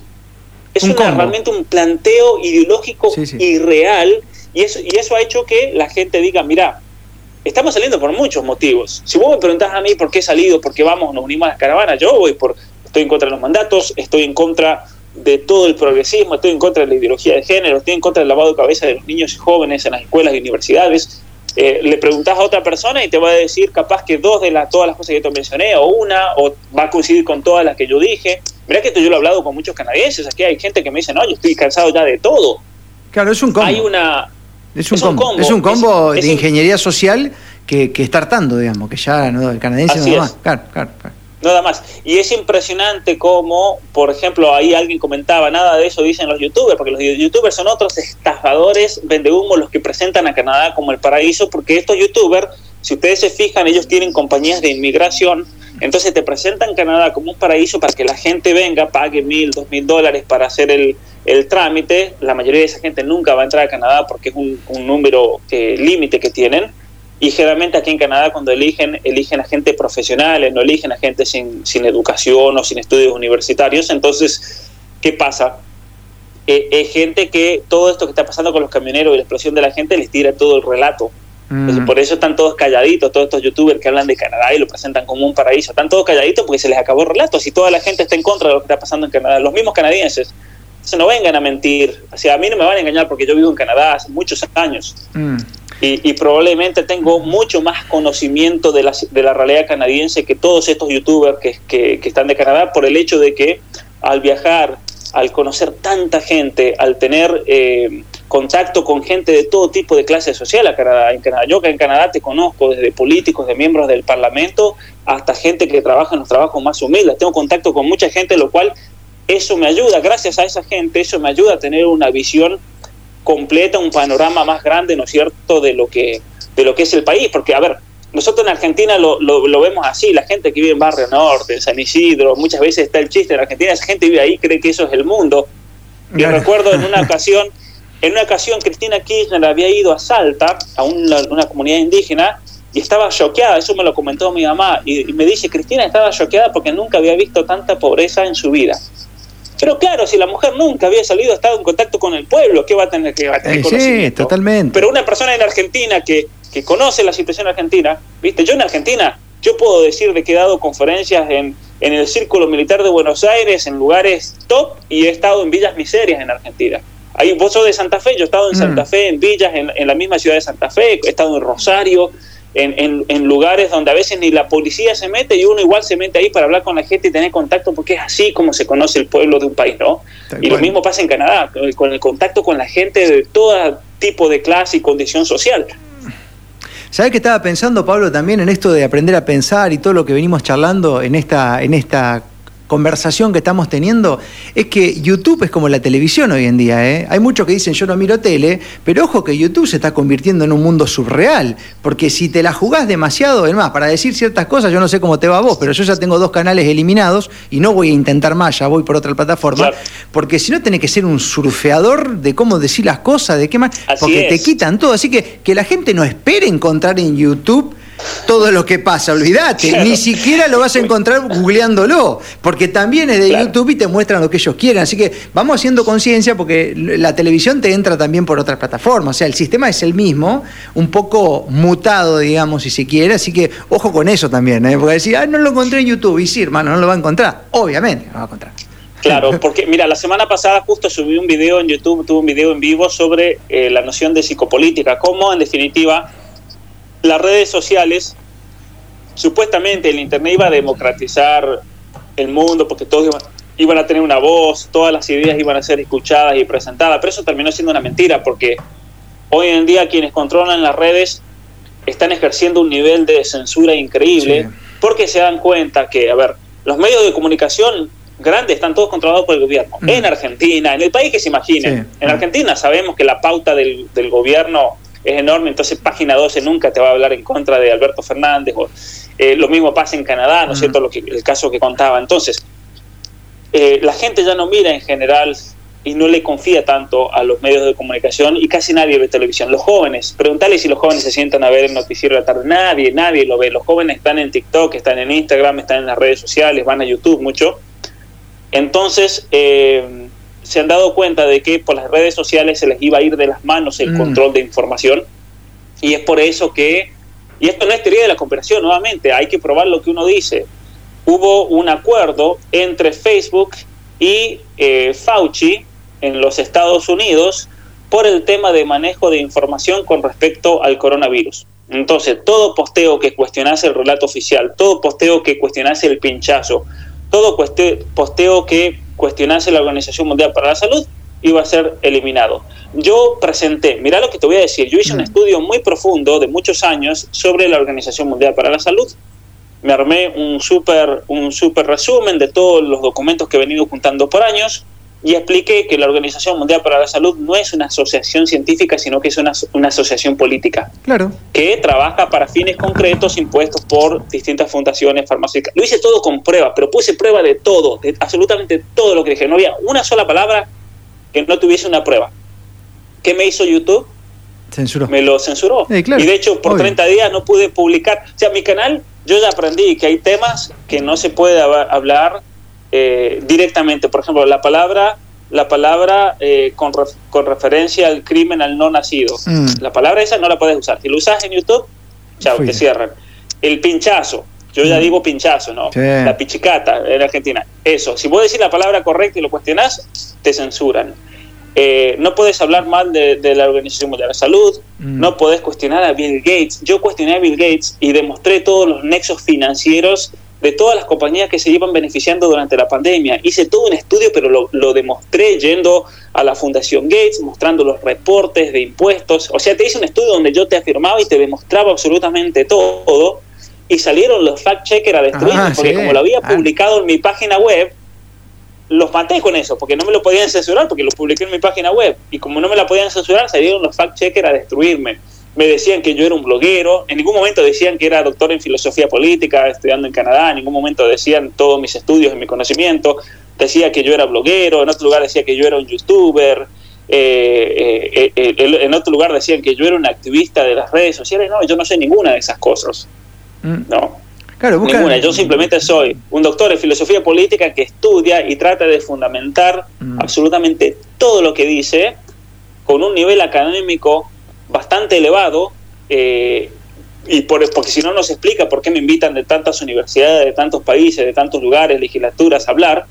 es una, realmente un planteo ideológico irreal y eso, y eso ha hecho que la gente diga, mira, estamos saliendo por muchos motivos. Si vos me preguntás a mí por qué he salido, por qué vamos, nos unimos a las caravanas, yo voy por, estoy en contra de los mandatos, estoy en contra de todo el progresismo, estoy en contra de la ideología de género, estoy en contra del lavado de cabeza de los niños y jóvenes en las escuelas y universidades. Eh, le preguntás a otra persona y te va a decir capaz que dos de las todas las cosas que te mencioné, o una, o va a coincidir con todas las que yo dije. Mirá que esto yo lo he hablado con muchos canadienses, aquí hay gente que me dice, no, yo estoy cansado ya de todo. Claro, es un combo. Hay una... Es un, combo. Es un combo de ingeniería social que, que, está hartando, digamos, que ya no, el canadiense no da más. Claro, claro, claro. Nada más. Y es impresionante como, por ejemplo, ahí alguien comentaba, nada de eso dicen los youtubers, porque los youtubers son otros estafadores, vendehumos, los que presentan a Canadá como el paraíso, porque estos youtubers, si ustedes se fijan, ellos tienen compañías de inmigración, entonces te presentan Canadá como un paraíso para que la gente venga, pague mil, dos mil dólares para hacer el, el trámite. La mayoría de esa gente nunca va a entrar a Canadá porque es un, un número eh, límite que tienen y generalmente aquí en Canadá cuando eligen, eligen a gente profesional, no eligen a gente sin, sin educación o sin estudios universitarios. Entonces, ¿qué pasa? Eh, es gente que todo esto que está pasando con los camioneros y la explosión de la gente les tira todo el relato. Mm. por eso están todos calladitos, todos estos youtubers que hablan de Canadá y lo presentan como un paraíso. Están todos calladitos porque se les acabó el relato. Si toda la gente está en contra de lo que está pasando en Canadá, los mismos canadienses. se no vengan a mentir. O sea, a mí no me van a engañar porque yo vivo en Canadá hace muchos años. Mm y, probablemente tengo mucho más conocimiento de la, de la realidad canadiense que todos estos youtubers que, que, están de Canadá por el hecho de que al viajar, al conocer tanta gente, al tener eh, contacto con gente de todo tipo de clase social a Canadá. En Canadá. Yo que en Canadá te conozco desde políticos, de miembros del Parlamento, hasta gente que trabaja en los trabajos más humildes. Tengo contacto con mucha gente, lo cual eso me ayuda, gracias a esa gente, eso me ayuda a tener una visión completa un panorama más grande, ¿no es cierto?, de lo que, de lo que es el país. Porque, a ver, nosotros en Argentina lo, lo, vemos así, la gente que vive en Barrio Norte, en San Isidro, muchas veces está el chiste en Argentina, esa gente vive ahí, cree que eso es el mundo. Yo recuerdo en una ocasión, en una ocasión Cristina Kirchner había ido a Salta, a una, una comunidad indígena, y estaba choqueada, eso me lo comentó mi mamá, y, y me dice, Cristina estaba choqueada porque nunca había visto tanta pobreza en su vida. Pero claro, si la mujer nunca había salido, estado en contacto con el pueblo, ¿qué va a tener que va a tener Sí, totalmente. Pero una persona en Argentina que, que conoce la situación argentina, viste, yo en Argentina, yo puedo decir de que he dado conferencias en, en el Círculo Militar de Buenos Aires, en lugares top, y he estado en villas miserias en Argentina. Ahí, vos sos de Santa Fe, yo he estado en mm. Santa Fe, en villas, en, en la misma ciudad de Santa Fe, he estado en Rosario, en, en, lugares donde a veces ni la policía se mete y uno igual se mete ahí para hablar con la gente y tener contacto porque es así como se conoce el pueblo de un país, ¿no? y lo mismo pasa en Canadá, con el contacto con la gente de todo tipo de clase y condición social. ¿Sabes qué estaba pensando, Pablo, también en esto de aprender a pensar y todo lo que venimos charlando en esta, en esta conversación que estamos teniendo es que YouTube es como la televisión hoy en día. ¿eh? Hay muchos que dicen yo no miro tele, pero ojo que YouTube se está convirtiendo en un mundo surreal, porque si te la jugás demasiado, es más, para decir ciertas cosas, yo no sé cómo te va a vos, pero yo ya tengo dos canales eliminados y no voy a intentar más, ya voy por otra plataforma, porque si no tenés que ser un surfeador de cómo decir las cosas, de qué más, porque te quitan todo. Así que que la gente no espere encontrar en YouTube todo lo que pasa, olvídate, ni siquiera lo vas a encontrar googleándolo, porque también es de YouTube y te muestran lo que ellos quieren, así que vamos haciendo conciencia porque la televisión te entra también por otras plataformas, o sea, el sistema es el mismo, un poco mutado, digamos, si se quiere, así que ojo con eso también, ¿eh? porque decir, ah, no lo encontré en YouTube, y sí, hermano, no lo va a encontrar, obviamente no lo va a encontrar. Claro, porque mira, la semana pasada justo subí un video en YouTube, tuve un video en vivo sobre eh, la noción de psicopolítica, cómo en definitiva las redes sociales, supuestamente el Internet iba a democratizar el mundo porque todos iban, iban a tener una voz, todas las ideas iban a ser escuchadas y presentadas, pero eso terminó siendo una mentira porque hoy en día quienes controlan las redes están ejerciendo un nivel de censura increíble porque se dan cuenta que, a ver, los medios de comunicación grandes están todos controlados por el gobierno. Mm. En Argentina, en el país que se imaginen. En. Argentina sabemos que la pauta del, gobierno es enorme, entonces página 12 nunca te va a hablar en contra de Alberto Fernández. O, eh, lo mismo pasa en Canadá, ¿no es cierto? Lo que, el caso que contaba. Entonces, eh, la gente ya no mira en general y no le confía tanto a los medios de comunicación y casi nadie ve televisión. Los jóvenes, preguntarle si los jóvenes se sientan a ver el noticiero de la tarde. Nadie, nadie lo ve. Los jóvenes están en TikTok, están en Instagram, están en las redes sociales, van a YouTube mucho entonces, eh, se han dado cuenta de que por las redes sociales se les iba a ir de las manos el mm. control de información y es por eso que, y esto no es teoría de la cooperación, nuevamente, hay que probar lo que uno dice. Hubo un acuerdo entre Facebook y eh, Fauci en los Estados Unidos por el tema de manejo de información con respecto al coronavirus. Entonces, todo posteo que cuestionase el relato oficial, todo posteo que cuestionase el pinchazo, todo posteo que cuestionase la Organización Mundial para la Salud iba a ser eliminado. Yo presenté, mira lo que te voy a decir, yo hice un mm. estudio muy profundo de muchos años sobre la Organización Mundial para la Salud. Me armé un súper un super resumen de todos los documentos que he venido juntando por años y expliqué que la Organización Mundial para la Salud no es una asociación científica, sino que es una, una, asociación política. Claro. Que trabaja para fines concretos impuestos por distintas fundaciones farmacéuticas. Lo hice todo con pruebas, pero puse prueba de todo, de absolutamente todo lo que dije. No había una sola palabra que no tuviese una prueba. ¿Qué me hizo YouTube? Censuró. Me lo censuró. y de hecho, por 30 días no pude publicar. O sea, mi canal, yo ya aprendí que hay temas que no se puede hablar eh, directamente. Por ejemplo, la palabra, la palabra eh, con, con, referencia al crimen al no nacido. Mm. La palabra esa no la puedes usar. Si lo usas en YouTube, chao, te cierran. El pinchazo. Yo ya mm. digo pinchazo, ¿no? La pichicata en Argentina. Eso. Si vos decís la palabra correcta y lo cuestionás, te censuran. Eh, no puedes hablar mal de, la Organización Mundial de la Salud, mm. no puedes cuestionar a Bill Gates. Yo cuestioné a Bill Gates y demostré todos los nexos financieros de todas las compañías que se iban beneficiando durante la pandemia. Hice todo un estudio, pero lo, demostré yendo a la Fundación Gates, mostrando los reportes de impuestos. O sea, te hice un estudio donde yo te afirmaba y te demostraba absolutamente todo. Y salieron los fact-checkers a destruirme, ah, porque como lo había ah. publicado en mi página web, los maté con eso, porque no me lo podían censurar, porque lo publiqué en mi página web. Y como no me la podían censurar, salieron los fact-checkers a destruirme me decían que yo era un bloguero, en ningún momento decían que era doctor en filosofía política, estudiando en Canadá, en ningún momento decían todos mis estudios y mi conocimiento, decía que yo era bloguero, en otro lugar decía que yo era un youtuber, eh, eh, eh, en otro lugar decían que yo era un activista de las redes sociales, no, yo no sé ninguna de esas cosas, mm. no. Claro, Ninguna. Yo simplemente soy un doctor en filosofía política que estudia y trata de fundamentar mm. absolutamente todo lo que dice con un nivel académico bastante elevado, eh, y por, porque si no nos explica por qué me invitan de tantas universidades, de tantos países, de tantos lugares, legislaturas a hablar,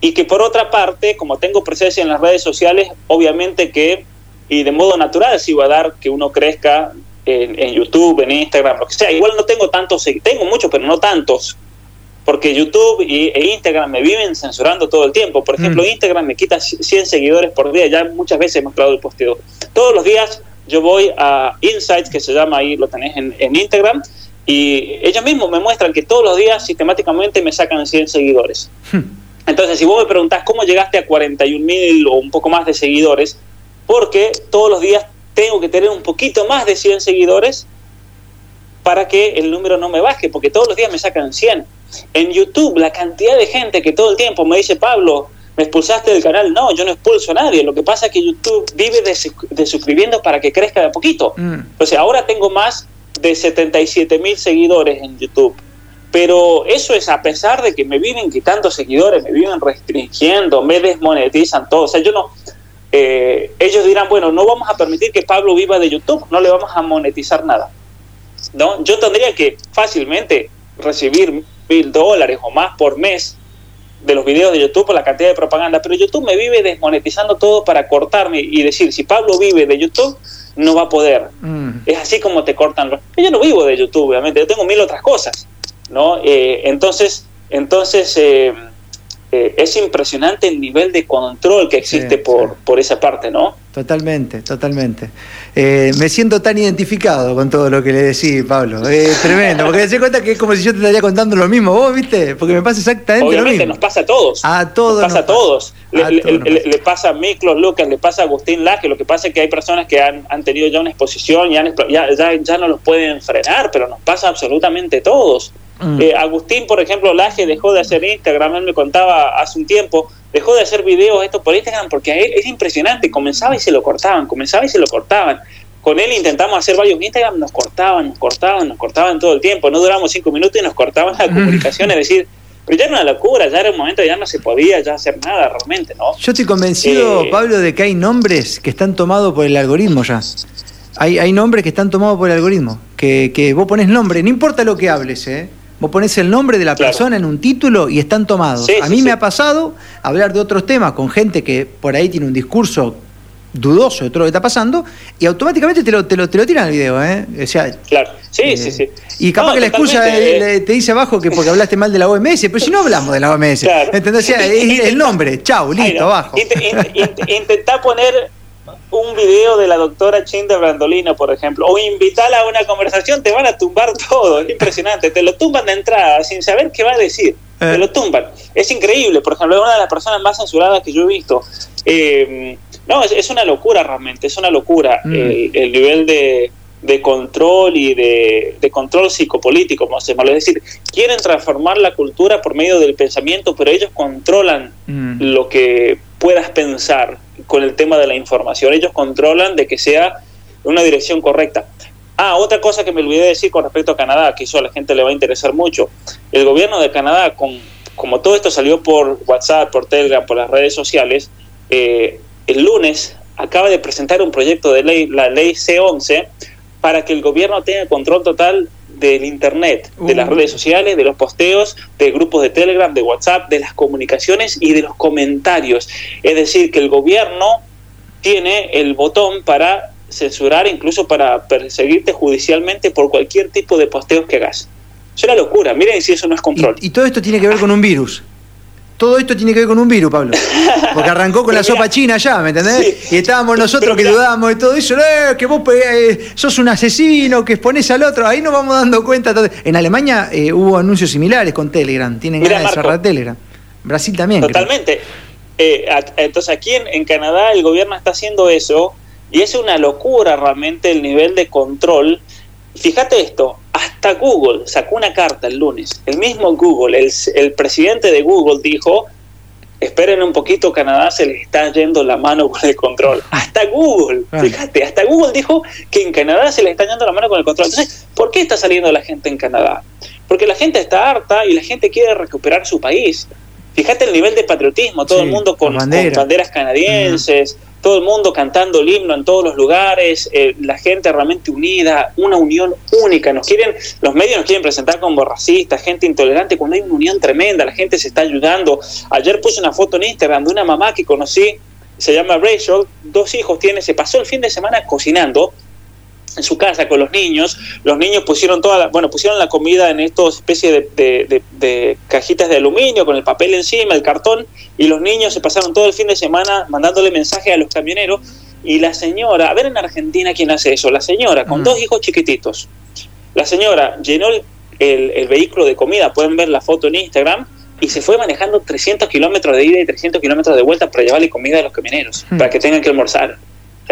y que por otra parte, como tengo presencia en las redes sociales, obviamente que, y de modo natural, si va a dar que uno crezca en, YouTube, en Instagram, lo que sea. Igual no tengo tantos, tengo muchos, pero no tantos, porque YouTube y, e Instagram me viven censurando todo el tiempo. Por ejemplo, mm. Instagram me quita 100 seguidores por día, ya muchas veces he mostrado el posteo. Todos los días yo voy a Insights, que se llama ahí, lo tenés en, Instagram, y ellos mismos me muestran que todos los días sistemáticamente me sacan 100 seguidores. Hmm. Entonces, si vos me preguntás cómo llegaste a 41 mil o un poco más de seguidores, porque todos los días tengo que tener un poquito más de 100 seguidores para que el número no me baje, porque todos los días me sacan 100. En YouTube, la cantidad de gente que todo el tiempo me dice, Pablo, me expulsaste del canal. No, yo no expulso a nadie. Lo que pasa es que YouTube vive de, suscribiendo para que crezca de a poquito. Mm. Entonces, ahora tengo más de 77 mil seguidores en YouTube. Pero eso es a pesar de que me viven quitando seguidores, me viven restringiendo, me desmonetizan todo. O sea, yo no. Eh, ellos dirán, bueno, no vamos a permitir que Pablo viva de YouTube, no le vamos a monetizar nada. ¿No? Yo tendría que fácilmente recibir mil dólares o más por mes de los videos de YouTube por la cantidad de propaganda, pero YouTube me vive desmonetizando todo para cortarme y decir, si Pablo vive de YouTube, no va a poder. Mm. Es así como te cortan los... Yo no vivo de YouTube, obviamente, yo tengo mil otras cosas, ¿no? Eh, entonces, entonces eh, eh, es impresionante el nivel de control que existe por, por esa parte, ¿no? Totalmente, totalmente. Eh, me siento tan identificado con todo lo que le decís, Pablo. Es tremendo, porque se cuenta que es como si yo te estaría contando lo mismo, vos, ¿viste? Porque me pasa exactamente lo mismo. nos pasa a todos. A todos. Nos pasa a todos. Le, pasa a Miklos Lucas, le pasa a Agustín Laje. Lo que pasa es que hay personas que han, han tenido ya una exposición y ya, ya, ya no los pueden frenar, pero nos pasa absolutamente a todos. Mm. Eh, Agustín, por ejemplo, Laje dejó de hacer Instagram, él me contaba hace un tiempo, dejó de hacer videos esto por Instagram porque a él es impresionante, comenzaba y se lo cortaban, comenzaba y se lo cortaban. Con él intentamos hacer varios Instagram, nos cortaban, nos cortaban, nos cortaban todo el tiempo, no duramos cinco minutos y nos cortaban la comunicación, es decir, pero ya era una locura, ya era un momento, ya no se podía ya hacer nada realmente, ¿no? Yo estoy convencido, eh, Pablo, de que hay nombres que están tomados por el algoritmo ya. Hay, hay nombres que están tomados por el algoritmo, que, que vos pones nombre, no importa lo que hables, ¿eh? Vos pones el nombre de la persona en un título y están tomados. a mí me ha pasado hablar de otros temas con gente que por ahí tiene un discurso dudoso de todo lo que está pasando y automáticamente te lo, te lo, te lo tiran al video, ¿eh? O sea, claro, sí, eh, sí, sí. Y capaz que la excusa te dice abajo que porque hablaste mal de la OMS, pero si no hablamos de la OMS, ¿entendés? O sea, es el nombre, chau, listo, abajo. Intentá poner un video de la doctora Chinda Brandolino, por ejemplo, o invitarla a una conversación, te van a tumbar todo. Es impresionante. Te lo tumban de entrada sin saber qué va a decir. Te lo tumban. Es increíble. Por ejemplo, es una de las personas más censuradas que yo he visto. Eh, no, es, una locura realmente. Es una locura mm. el, nivel de, control y de, control psicopolítico, como se llama. Es decir, quieren transformar la cultura por medio del pensamiento, pero ellos controlan mm. lo que puedas pensar con el tema de la información. Ellos controlan de que sea una dirección correcta. Ah, otra cosa que me olvidé decir con respecto a Canadá, que eso a la gente le va a interesar mucho. El gobierno de Canadá, con, como todo esto salió por WhatsApp, por Telegram, por las redes sociales, eh, el lunes acaba de presentar un proyecto de ley, la ley C11, para que el gobierno tenga control total del Internet, de las uh. redes sociales, de los posteos, de grupos de Telegram, de WhatsApp, de las comunicaciones y de los comentarios. Es decir, que el gobierno tiene el botón para censurar, incluso para perseguirte judicialmente por cualquier tipo de posteos que hagas. Es una locura, miren si eso no es control. y todo esto tiene que ver con un virus todo esto tiene que ver con un virus, Pablo. Porque arrancó con la sopa china ya, ¿me entendés? y estábamos nosotros que dudábamos de todo eso, eh, que vos eh, sos un asesino, que exponés al otro, ahí nos vamos dando cuenta. En Alemania eh, hubo anuncios similares con Telegram, tienen ganas de cerrar Telegram. Brasil también. Totalmente. entonces aquí en, Canadá el gobierno está haciendo eso y es una locura realmente el nivel de control. Fíjate esto, hasta Google sacó una carta el lunes. El mismo Google, el, presidente de Google dijo, esperen un poquito, Canadá se le está yendo la mano con el control. Hasta Google, ah. fíjate, hasta Google dijo que en Canadá se le está yendo la mano con el control. Entonces, ¿por qué está saliendo la gente en Canadá? Porque la gente está harta y la gente quiere recuperar su país. Fíjate el nivel de patriotismo, todo el mundo con, banderas canadienses todo el mundo cantando el himno en todos los lugares, eh, la gente realmente unida, una unión única. Nos quieren, los medios nos quieren presentar como racistas, gente intolerante, cuando hay una unión tremenda, la gente se está ayudando. Ayer puse una foto en Instagram de una mamá que conocí, se llama Rachel, dos hijos tiene, se pasó el fin de semana cocinando en su casa con los niños. Los niños pusieron toda la, bueno, pusieron la comida en estas especies de, cajitas de aluminio con el papel encima, el cartón, y los niños se pasaron todo el fin de semana mandándole mensajes a los camioneros. Y la señora, a ver en Argentina quién hace eso, la señora con dos hijos chiquititos. La señora llenó el, vehículo de comida, pueden ver la foto en Instagram, y se fue manejando 300 kilómetros de ida y 300 kilómetros de vuelta para llevarle comida a los camioneros, para que tengan que almorzar.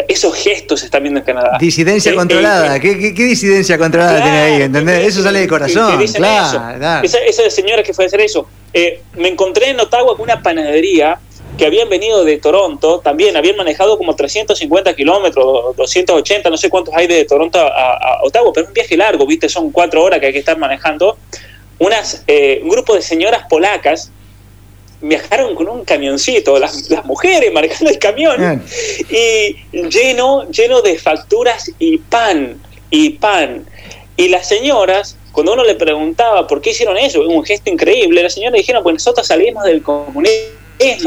Esos gestos se están viendo en Canadá. Disidencia controlada. ¿Qué, disidencia controlada tiene ahí? ¿Entendés? Eso sale de corazón. Claro, Esa, señora que fue a hacer eso. Eh, me encontré en Ottawa con una panadería que habían venido de Toronto, también habían manejado como 350 kilómetros, 280, no sé cuántos hay de Toronto a, Ottawa, pero un viaje largo, ¿viste? Son cuatro horas que hay que estar manejando. Unas, eh, un grupo de señoras polacas viajaron con un camioncito, las, las mujeres marcando el camión, y lleno, lleno de facturas y pan, y pan. Y las señoras cuando uno le preguntaba por qué hicieron eso, un gesto increíble, la señora dijeron, pues nosotros salimos del comunismo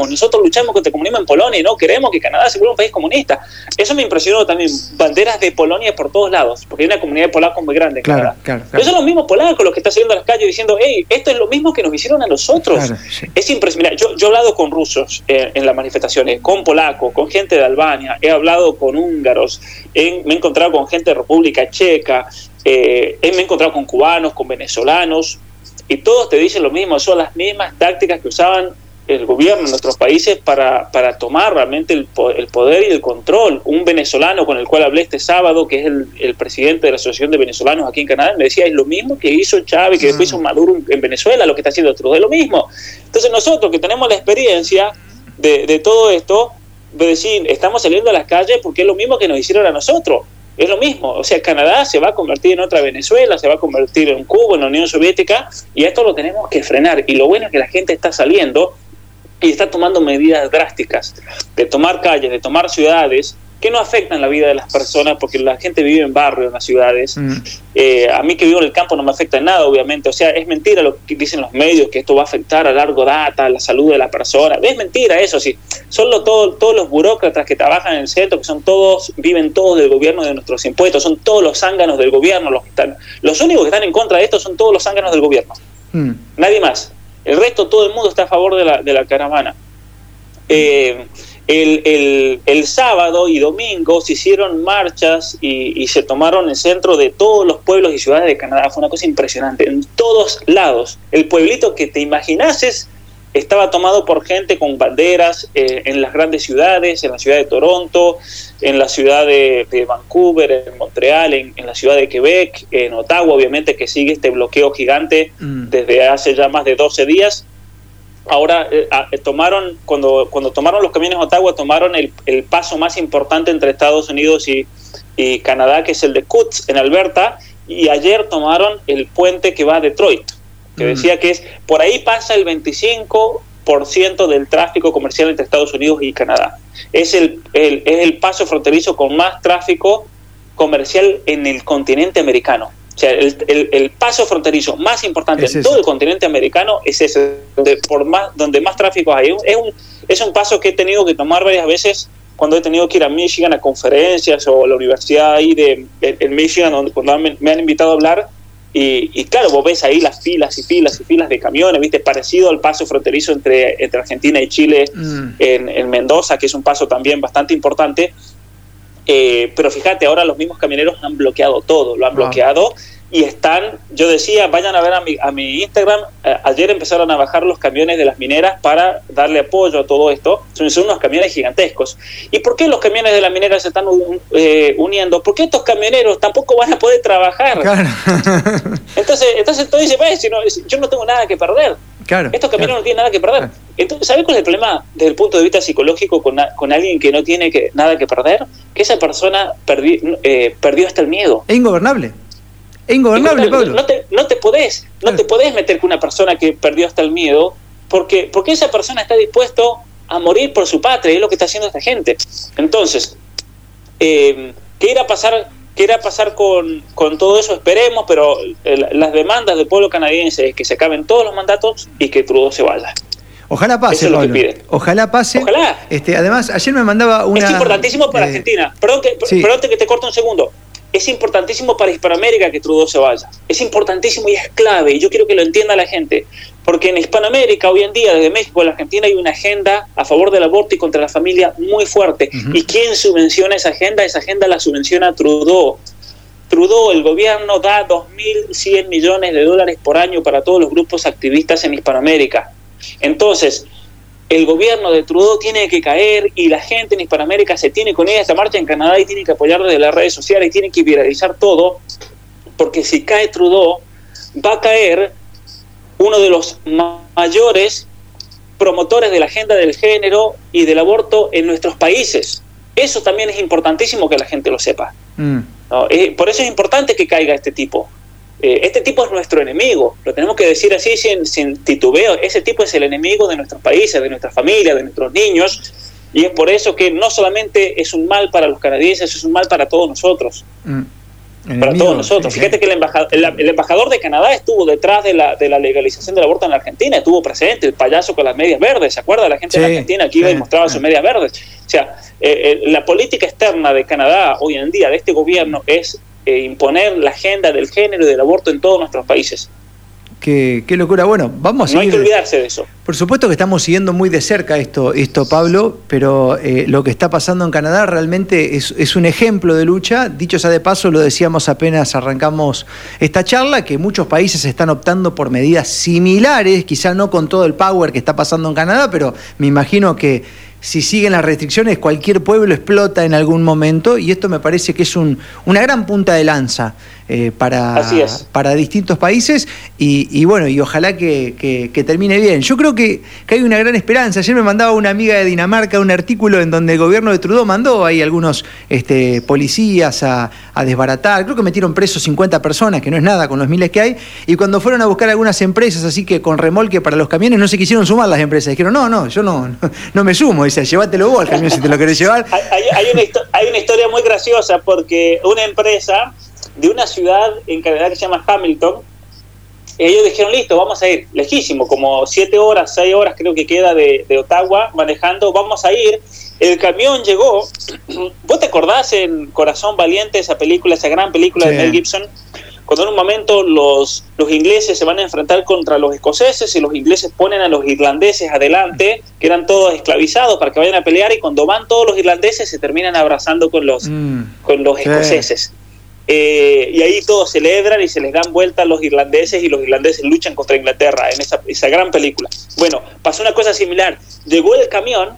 nosotros luchamos contra el comunismo en Polonia y no queremos que Canadá se vuelva un país comunista. Eso me impresionó también, banderas de Polonia por todos lados, porque hay una comunidad de polacos muy grande. Claro, claro, Pero son los mismos polacos los que están saliendo a las calles diciendo, hey, esto es lo mismo que nos hicieron a nosotros. Es impresionante. Yo, yo he hablado con rusos eh, en las manifestaciones, con polacos, con gente de Albania, he hablado con húngaros, me he encontrado con gente de República Checa, eh, me he encontrado con cubanos, con venezolanos, y todos te dicen lo mismo, son las mismas tácticas que usaban el gobierno en nuestros países para, para tomar realmente el, el, poder y el control. Un venezolano con el cual hablé este sábado, que es el, el, presidente de la Asociación de Venezolanos aquí en Canadá, me decía, es lo mismo que hizo Chávez, que después hizo mm. Maduro en Venezuela, lo que está haciendo Trudeau, es lo mismo. Entonces nosotros que tenemos la experiencia de, de todo esto, de decir, estamos saliendo a las calles porque es lo mismo que nos hicieron a nosotros. Es lo mismo, o sea, Canadá se va a convertir en otra Venezuela, se va a convertir en Cuba, en la Unión Soviética, y esto lo tenemos que frenar. Y lo bueno es que la gente está saliendo y está tomando medidas drásticas de tomar calles, de tomar ciudades que no afectan la vida de las personas porque la gente vive en barrios, en las ciudades. Mm. Eh, a mí que vivo en el campo no me afecta en nada, obviamente. O sea, es mentira lo que dicen los medios, que esto va a afectar a largo data la salud de la persona. Es mentira eso, sí. Solo todo, todos los burócratas que trabajan en el centro, que son todos, viven todos del gobierno de nuestros impuestos, son todos los zánganos del gobierno los que están. Los únicos que están en contra de esto son todos los zánganos del gobierno. Mm. Nadie más. El resto, todo el mundo está a favor de la, de la caravana. Eh, el, el, sábado y domingo se hicieron marchas y, se tomaron el centro de todos los pueblos y ciudades de Canadá. Fue una cosa impresionante. En todos lados. El pueblito que te imaginases estaba tomado por gente con banderas eh, en las grandes ciudades, en la ciudad de Toronto, en la ciudad de, Vancouver, en Montreal, en, la ciudad de Quebec, en Ottawa, obviamente que sigue este bloqueo gigante mm. desde hace ya más de 12 días. Ahora eh, eh, tomaron, cuando, cuando tomaron los camiones Ottawa, tomaron el, el paso más importante entre Estados Unidos y, y Canadá, que es el de Coots, en Alberta, y ayer tomaron el puente que va a Detroit que decía que es por ahí pasa el 25% del tráfico comercial entre Estados Unidos y Canadá. Es el, es el paso fronterizo con más tráfico comercial en el continente americano. O sea, el, el, paso fronterizo más importante en todo el continente americano es ese, donde, por más, donde más tráfico hay. Es un, es un paso que he tenido que tomar varias veces cuando he tenido que ir a Michigan a conferencias o a la universidad ahí de, en Michigan, donde cuando me han invitado a hablar, y, claro, vos ves ahí las filas y filas y filas de camiones, ¿viste? Parecido al paso fronterizo entre, entre Argentina y Chile mm. en, Mendoza, que es un paso también bastante importante. Eh, pero fíjate, ahora los mismos camioneros han bloqueado todo, lo han bloqueado y están, yo decía, vayan a ver a mi, a mi Instagram, eh, ayer empezaron a bajar los camiones de las mineras para darle apoyo a todo esto, son, unos camiones gigantescos. ¿Y por qué los camiones de las mineras se están eh, uniendo? Porque estos camioneros tampoco van a poder trabajar. entonces, entonces tú dices, yo no tengo nada que perder. Claro, Estos camioneros no tienen nada que perder. Entonces, ¿sabes cuál es el problema desde el punto de vista psicológico con, con alguien que no tiene que, nada que perder? Que esa persona eh, perdió hasta el miedo. Es ingobernable. Es ingobernable, Pablo. No te, no te podés, no te podés meter con una persona que perdió hasta el miedo, porque, porque esa persona está dispuesto a morir por su patria, es lo que está haciendo esta gente. Entonces, eh, ¿qué irá a pasar? ¿Qué irá a pasar con, con todo eso? Esperemos, pero las demandas del pueblo canadiense es que se acaben todos los mandatos y que Trudeau se vaya. Ojalá pase, Pablo. Ojalá pase. Ojalá. Este, además, ayer me mandaba una. Es importantísimo para eh, Argentina. Perdón que, perdón que te corto un segundo es importantísimo para Hispanoamérica que Trudeau se vaya. Es importantísimo y es clave, y yo quiero que lo entienda la gente, porque en Hispanoamérica hoy en día, desde México a la Argentina, hay una agenda a favor del aborto y contra la familia muy fuerte. ¿Y quién subvenciona esa agenda? Esa agenda la subvenciona Trudeau. Trudeau, el gobierno da 2.100 millones de dólares por año para todos los grupos activistas en Hispanoamérica. Entonces, el gobierno de Trudeau tiene que caer y la gente en Hispanoamérica se tiene con ella esta marcha en Canadá y tiene que apoyar desde las redes sociales y tiene que viralizar todo, porque si cae Trudeau, va a caer uno de los mayores promotores de la agenda del género y del aborto en nuestros países. Eso también es importantísimo que la gente lo sepa. Mm. Eh, por eso es importante que caiga este tipo. Eh, este tipo es nuestro enemigo, lo tenemos que decir así sin, titubeo, ese tipo es el enemigo de nuestros países, de nuestra familia, de nuestros niños, y es por eso que no solamente es un mal para los canadienses, es un mal para todos nosotros. Mm. para todos nosotros. Fíjate que el embajador, el, embajador, de Canadá estuvo detrás de la, de la legalización del aborto en la Argentina, estuvo presente, el payaso con las medias verdes, ¿se acuerda? La gente de Argentina que iba y mostraba sus medias verdes. O sea, eh, eh, la política externa de Canadá hoy en día, de este gobierno, es eh, imponer la agenda del género y del aborto en todos nuestros países. Qué, locura. Bueno, vamos a No hay que olvidarse de eso. Por supuesto que estamos siguiendo muy de cerca esto, esto Pablo, pero eh, lo que está pasando en Canadá realmente es, un ejemplo de lucha. Dicho sea de paso, lo decíamos apenas arrancamos esta charla, que muchos países están optando por medidas similares, quizá no con todo el power que está pasando en Canadá, pero me imagino que si siguen las restricciones, cualquier pueblo explota en algún momento y esto me parece que es un, una gran punta de lanza eh, para, para distintos países y, bueno, y ojalá que, termine bien. Yo creo que, hay una gran esperanza. Ayer me mandaba una amiga de Dinamarca un artículo en donde el gobierno de Trudeau mandó ahí algunos este, policías a, desbaratar. Creo que metieron presos 50 personas, que no es nada con los miles que hay. Y cuando fueron a buscar algunas empresas, así que con remolque para los camiones, no se quisieron sumar las empresas. Dijeron, no, no, yo no, no, me sumo. Dice, llévatelo vos al camión si te lo querés llevar. Hay, una, hay una historia muy graciosa porque una empresa de una ciudad en Canadá que se llama Hamilton. Ellos dijeron, listo, vamos a ir, lejísimo, como siete horas, seis horas creo que queda de, Ottawa manejando, vamos a ir. El camión llegó, ¿vos te acordás en Corazón Valiente, esa película, esa gran película de Mel Gibson? Cuando en un momento los, los ingleses se van a enfrentar contra los escoceses y los ingleses ponen a los irlandeses adelante, que eran todos esclavizados para que vayan a pelear y cuando van todos los irlandeses se terminan abrazando con los, mm. con los escoceses. Eh, y ahí todos celebran y se les dan vuelta a los irlandeses y los irlandeses luchan contra Inglaterra en esa, esa gran película. Bueno, pasó una cosa similar. Llegó el camión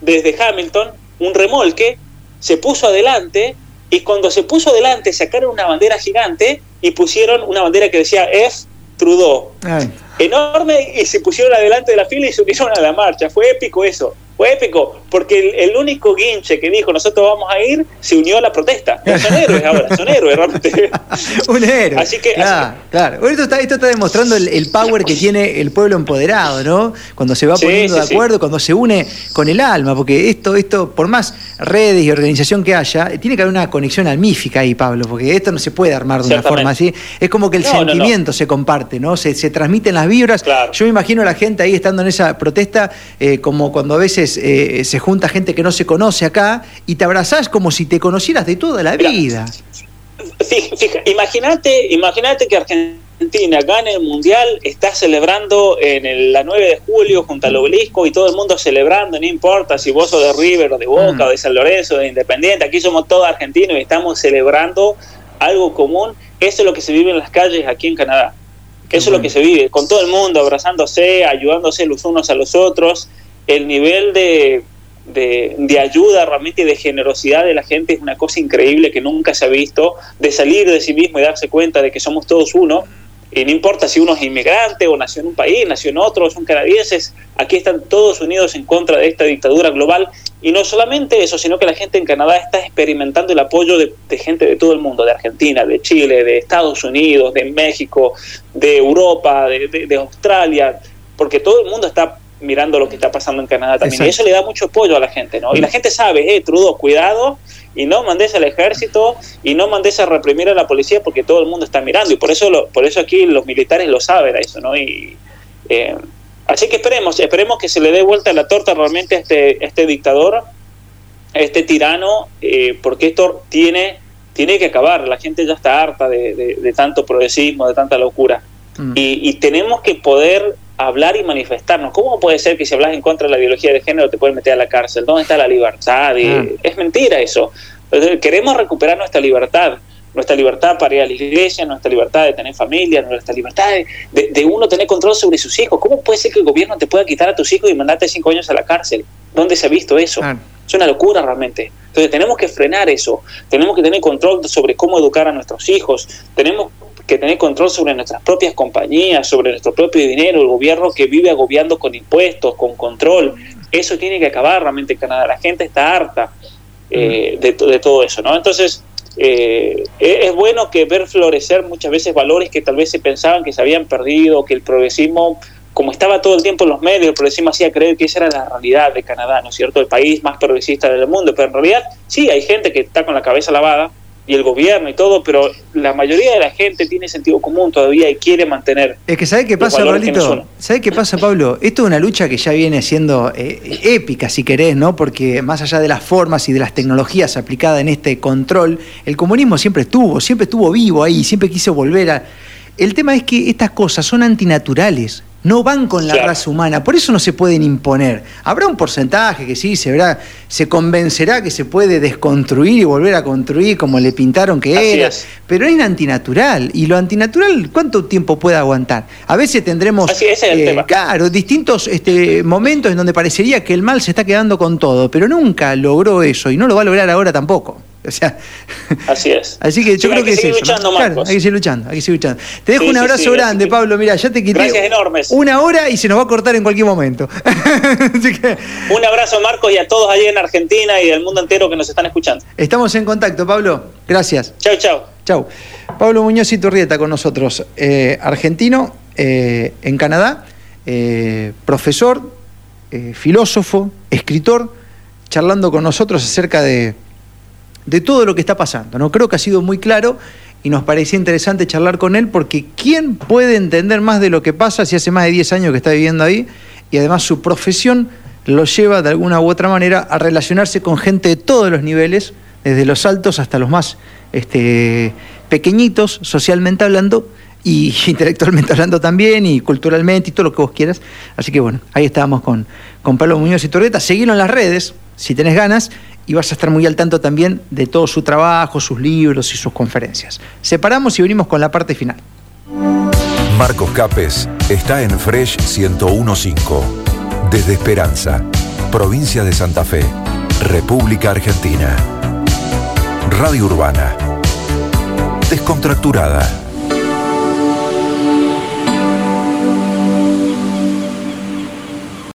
desde Hamilton, un remolque, se puso adelante y cuando se puso adelante sacaron una bandera gigante y pusieron una bandera que decía F. Trudeau. Enorme y se pusieron adelante de la fila y se unieron a la marcha. Fue épico eso. Fue épico, porque el, único guinche que dijo nosotros vamos a ir se unió a la protesta. Son héroes ahora, son héroes realmente. Un héroe. Así que. Claro, claro. Esto está, esto está demostrando el, power que tiene el pueblo empoderado, ¿no? Cuando se va poniendo de acuerdo, cuando se une con el alma, porque esto, esto, por más redes y organización que haya, tiene que haber una conexión almífica ahí, Pablo, porque esto no se puede armar de una forma así. Es como que el sentimiento se comparte, ¿no? Se, se transmiten las vibras. Yo me imagino a la gente ahí estando en esa protesta, eh, como cuando a veces eh, se junta gente que no se conoce acá y te abrazás como si te conocieras de toda la vida. Imagínate, imagínate que Argentina gane el Mundial, está celebrando en la 9 de julio junto al obelisco y todo el mundo celebrando, no importa si vos sos de River o de Boca mm. o de San Lorenzo, de Independiente, aquí somos todos argentinos y estamos celebrando algo común. Eso es lo que se vive en las calles aquí en Canadá. Eso es lo que se vive, con todo el mundo abrazándose, ayudándose los unos a los otros el nivel de, de, ayuda realmente y de generosidad de la gente es una cosa increíble que nunca se ha visto, de salir de sí mismo y darse cuenta de que somos todos uno, y no importa si uno es inmigrante o nació en un país, nació en otro, son canadienses, aquí están todos unidos en contra de esta dictadura global. Y no solamente eso, sino que la gente en Canadá está experimentando el apoyo de, gente de todo el mundo, de Argentina, de Chile, de Estados Unidos, de México, de Europa, de, de Australia, porque todo el mundo está mirando lo que está pasando en Canadá también. Y eso le da mucho apoyo a la gente, ¿no? Y la gente sabe, eh, Trudeau, cuidado, y no mandes al ejército y no mandes a reprimir a la policía porque todo el mundo está mirando. Y por eso, lo, por eso aquí los militares lo saben, eso, ¿no? Y, eh, así que esperemos, esperemos que se le dé vuelta la torta realmente a este, este dictador, a este tirano, eh, porque esto tiene, tiene que acabar. La gente ya está harta de, tanto progresismo, de tanta locura. Mm. Y, y tenemos que poder hablar y manifestarnos. ¿Cómo puede ser que si hablas en contra de la biología de género te pueden meter a la cárcel? ¿Dónde está la libertad? Ah. Es mentira eso. Queremos recuperar nuestra libertad, nuestra libertad para ir a la iglesia, nuestra libertad de tener familia, nuestra libertad de, uno tener control sobre sus hijos. ¿Cómo puede ser que el gobierno te pueda quitar a tus hijos y mandarte cinco años a la cárcel? ¿Dónde se ha visto eso? Es una locura realmente. Entonces tenemos que frenar eso, tenemos que tener control sobre cómo educar a nuestros hijos, tenemos que tener control sobre nuestras propias compañías, sobre nuestro propio dinero, el gobierno que vive agobiando con impuestos, con control. Eso tiene que acabar realmente en Canadá. La gente está harta eh, de, todo eso, ¿no? Entonces, eh, e-, es bueno que ver florecer muchas veces valores que tal vez se pensaban que se habían perdido, que el progresismo, como estaba todo el tiempo en los medios, el progresismo hacía creer que esa era la realidad de Canadá, ¿no es cierto? El país más progresista del mundo, pero en realidad sí, hay gente que está con la cabeza lavada y el gobierno y todo, pero la mayoría de la gente tiene sentido común todavía y quiere mantener. Es que ¿sabe qué pasa, Pablito? ¿Sabe qué pasa, Pablo? Esto es una lucha que ya viene siendo eh, épica, si querés, ¿no? Porque más allá de las formas y de las tecnologías aplicadas en este control, el comunismo siempre estuvo, siempre estuvo vivo ahí, siempre quiso volver a. El tema es que estas cosas son antinaturales no van con la raza humana, por eso no se pueden imponer. Habrá un porcentaje que sí, se, verá, se convencerá que se puede desconstruir y volver a construir como le pintaron que era, pero es antinatural, y lo antinatural, ¿cuánto tiempo puede aguantar? A veces tendremos, eh, claro, distintos este, momentos en donde parecería que el mal se está quedando con todo, pero nunca logró eso, y no lo va a lograr ahora tampoco. O sea, así es. Así que yo creo que, es eso. Luchando, hay que seguir luchando, hay que seguir luchando. Te dejo un abrazo grande, Pablo. Mira, ya te quité Gracias enormes. una hora y se nos va a cortar en cualquier momento. Un abrazo, Marcos, y a todos allí en Argentina y del mundo entero que nos están escuchando. Estamos en contacto, Pablo. Gracias. Chau, chau. Chau. Pablo Muñoz y Turrieta con nosotros, eh, argentino eh, en Canadá, eh, profesor, filósofo, escritor, charlando con nosotros acerca de de todo lo que está pasando. ¿no? Creo que ha sido muy claro y nos parecía interesante charlar con él porque ¿quién puede entender más de lo que pasa si hace más de 10 años que está viviendo ahí? Y además su profesión lo lleva de alguna u otra manera a relacionarse con gente de todos los niveles, desde los altos hasta los más este, pequeñitos, socialmente hablando, y intelectualmente hablando también, y culturalmente, y todo lo que vos quieras. Así que bueno, ahí estábamos con, con Pablo Muñoz y Torreta. Seguilo en las redes, si tenés ganas, y vas a estar muy al tanto también de todo su trabajo, sus libros y sus conferencias. Separamos y venimos con la parte final. Marcos Capes está en Fresh 1015, desde Esperanza, provincia de Santa Fe, República Argentina. Radio Urbana. Descontracturada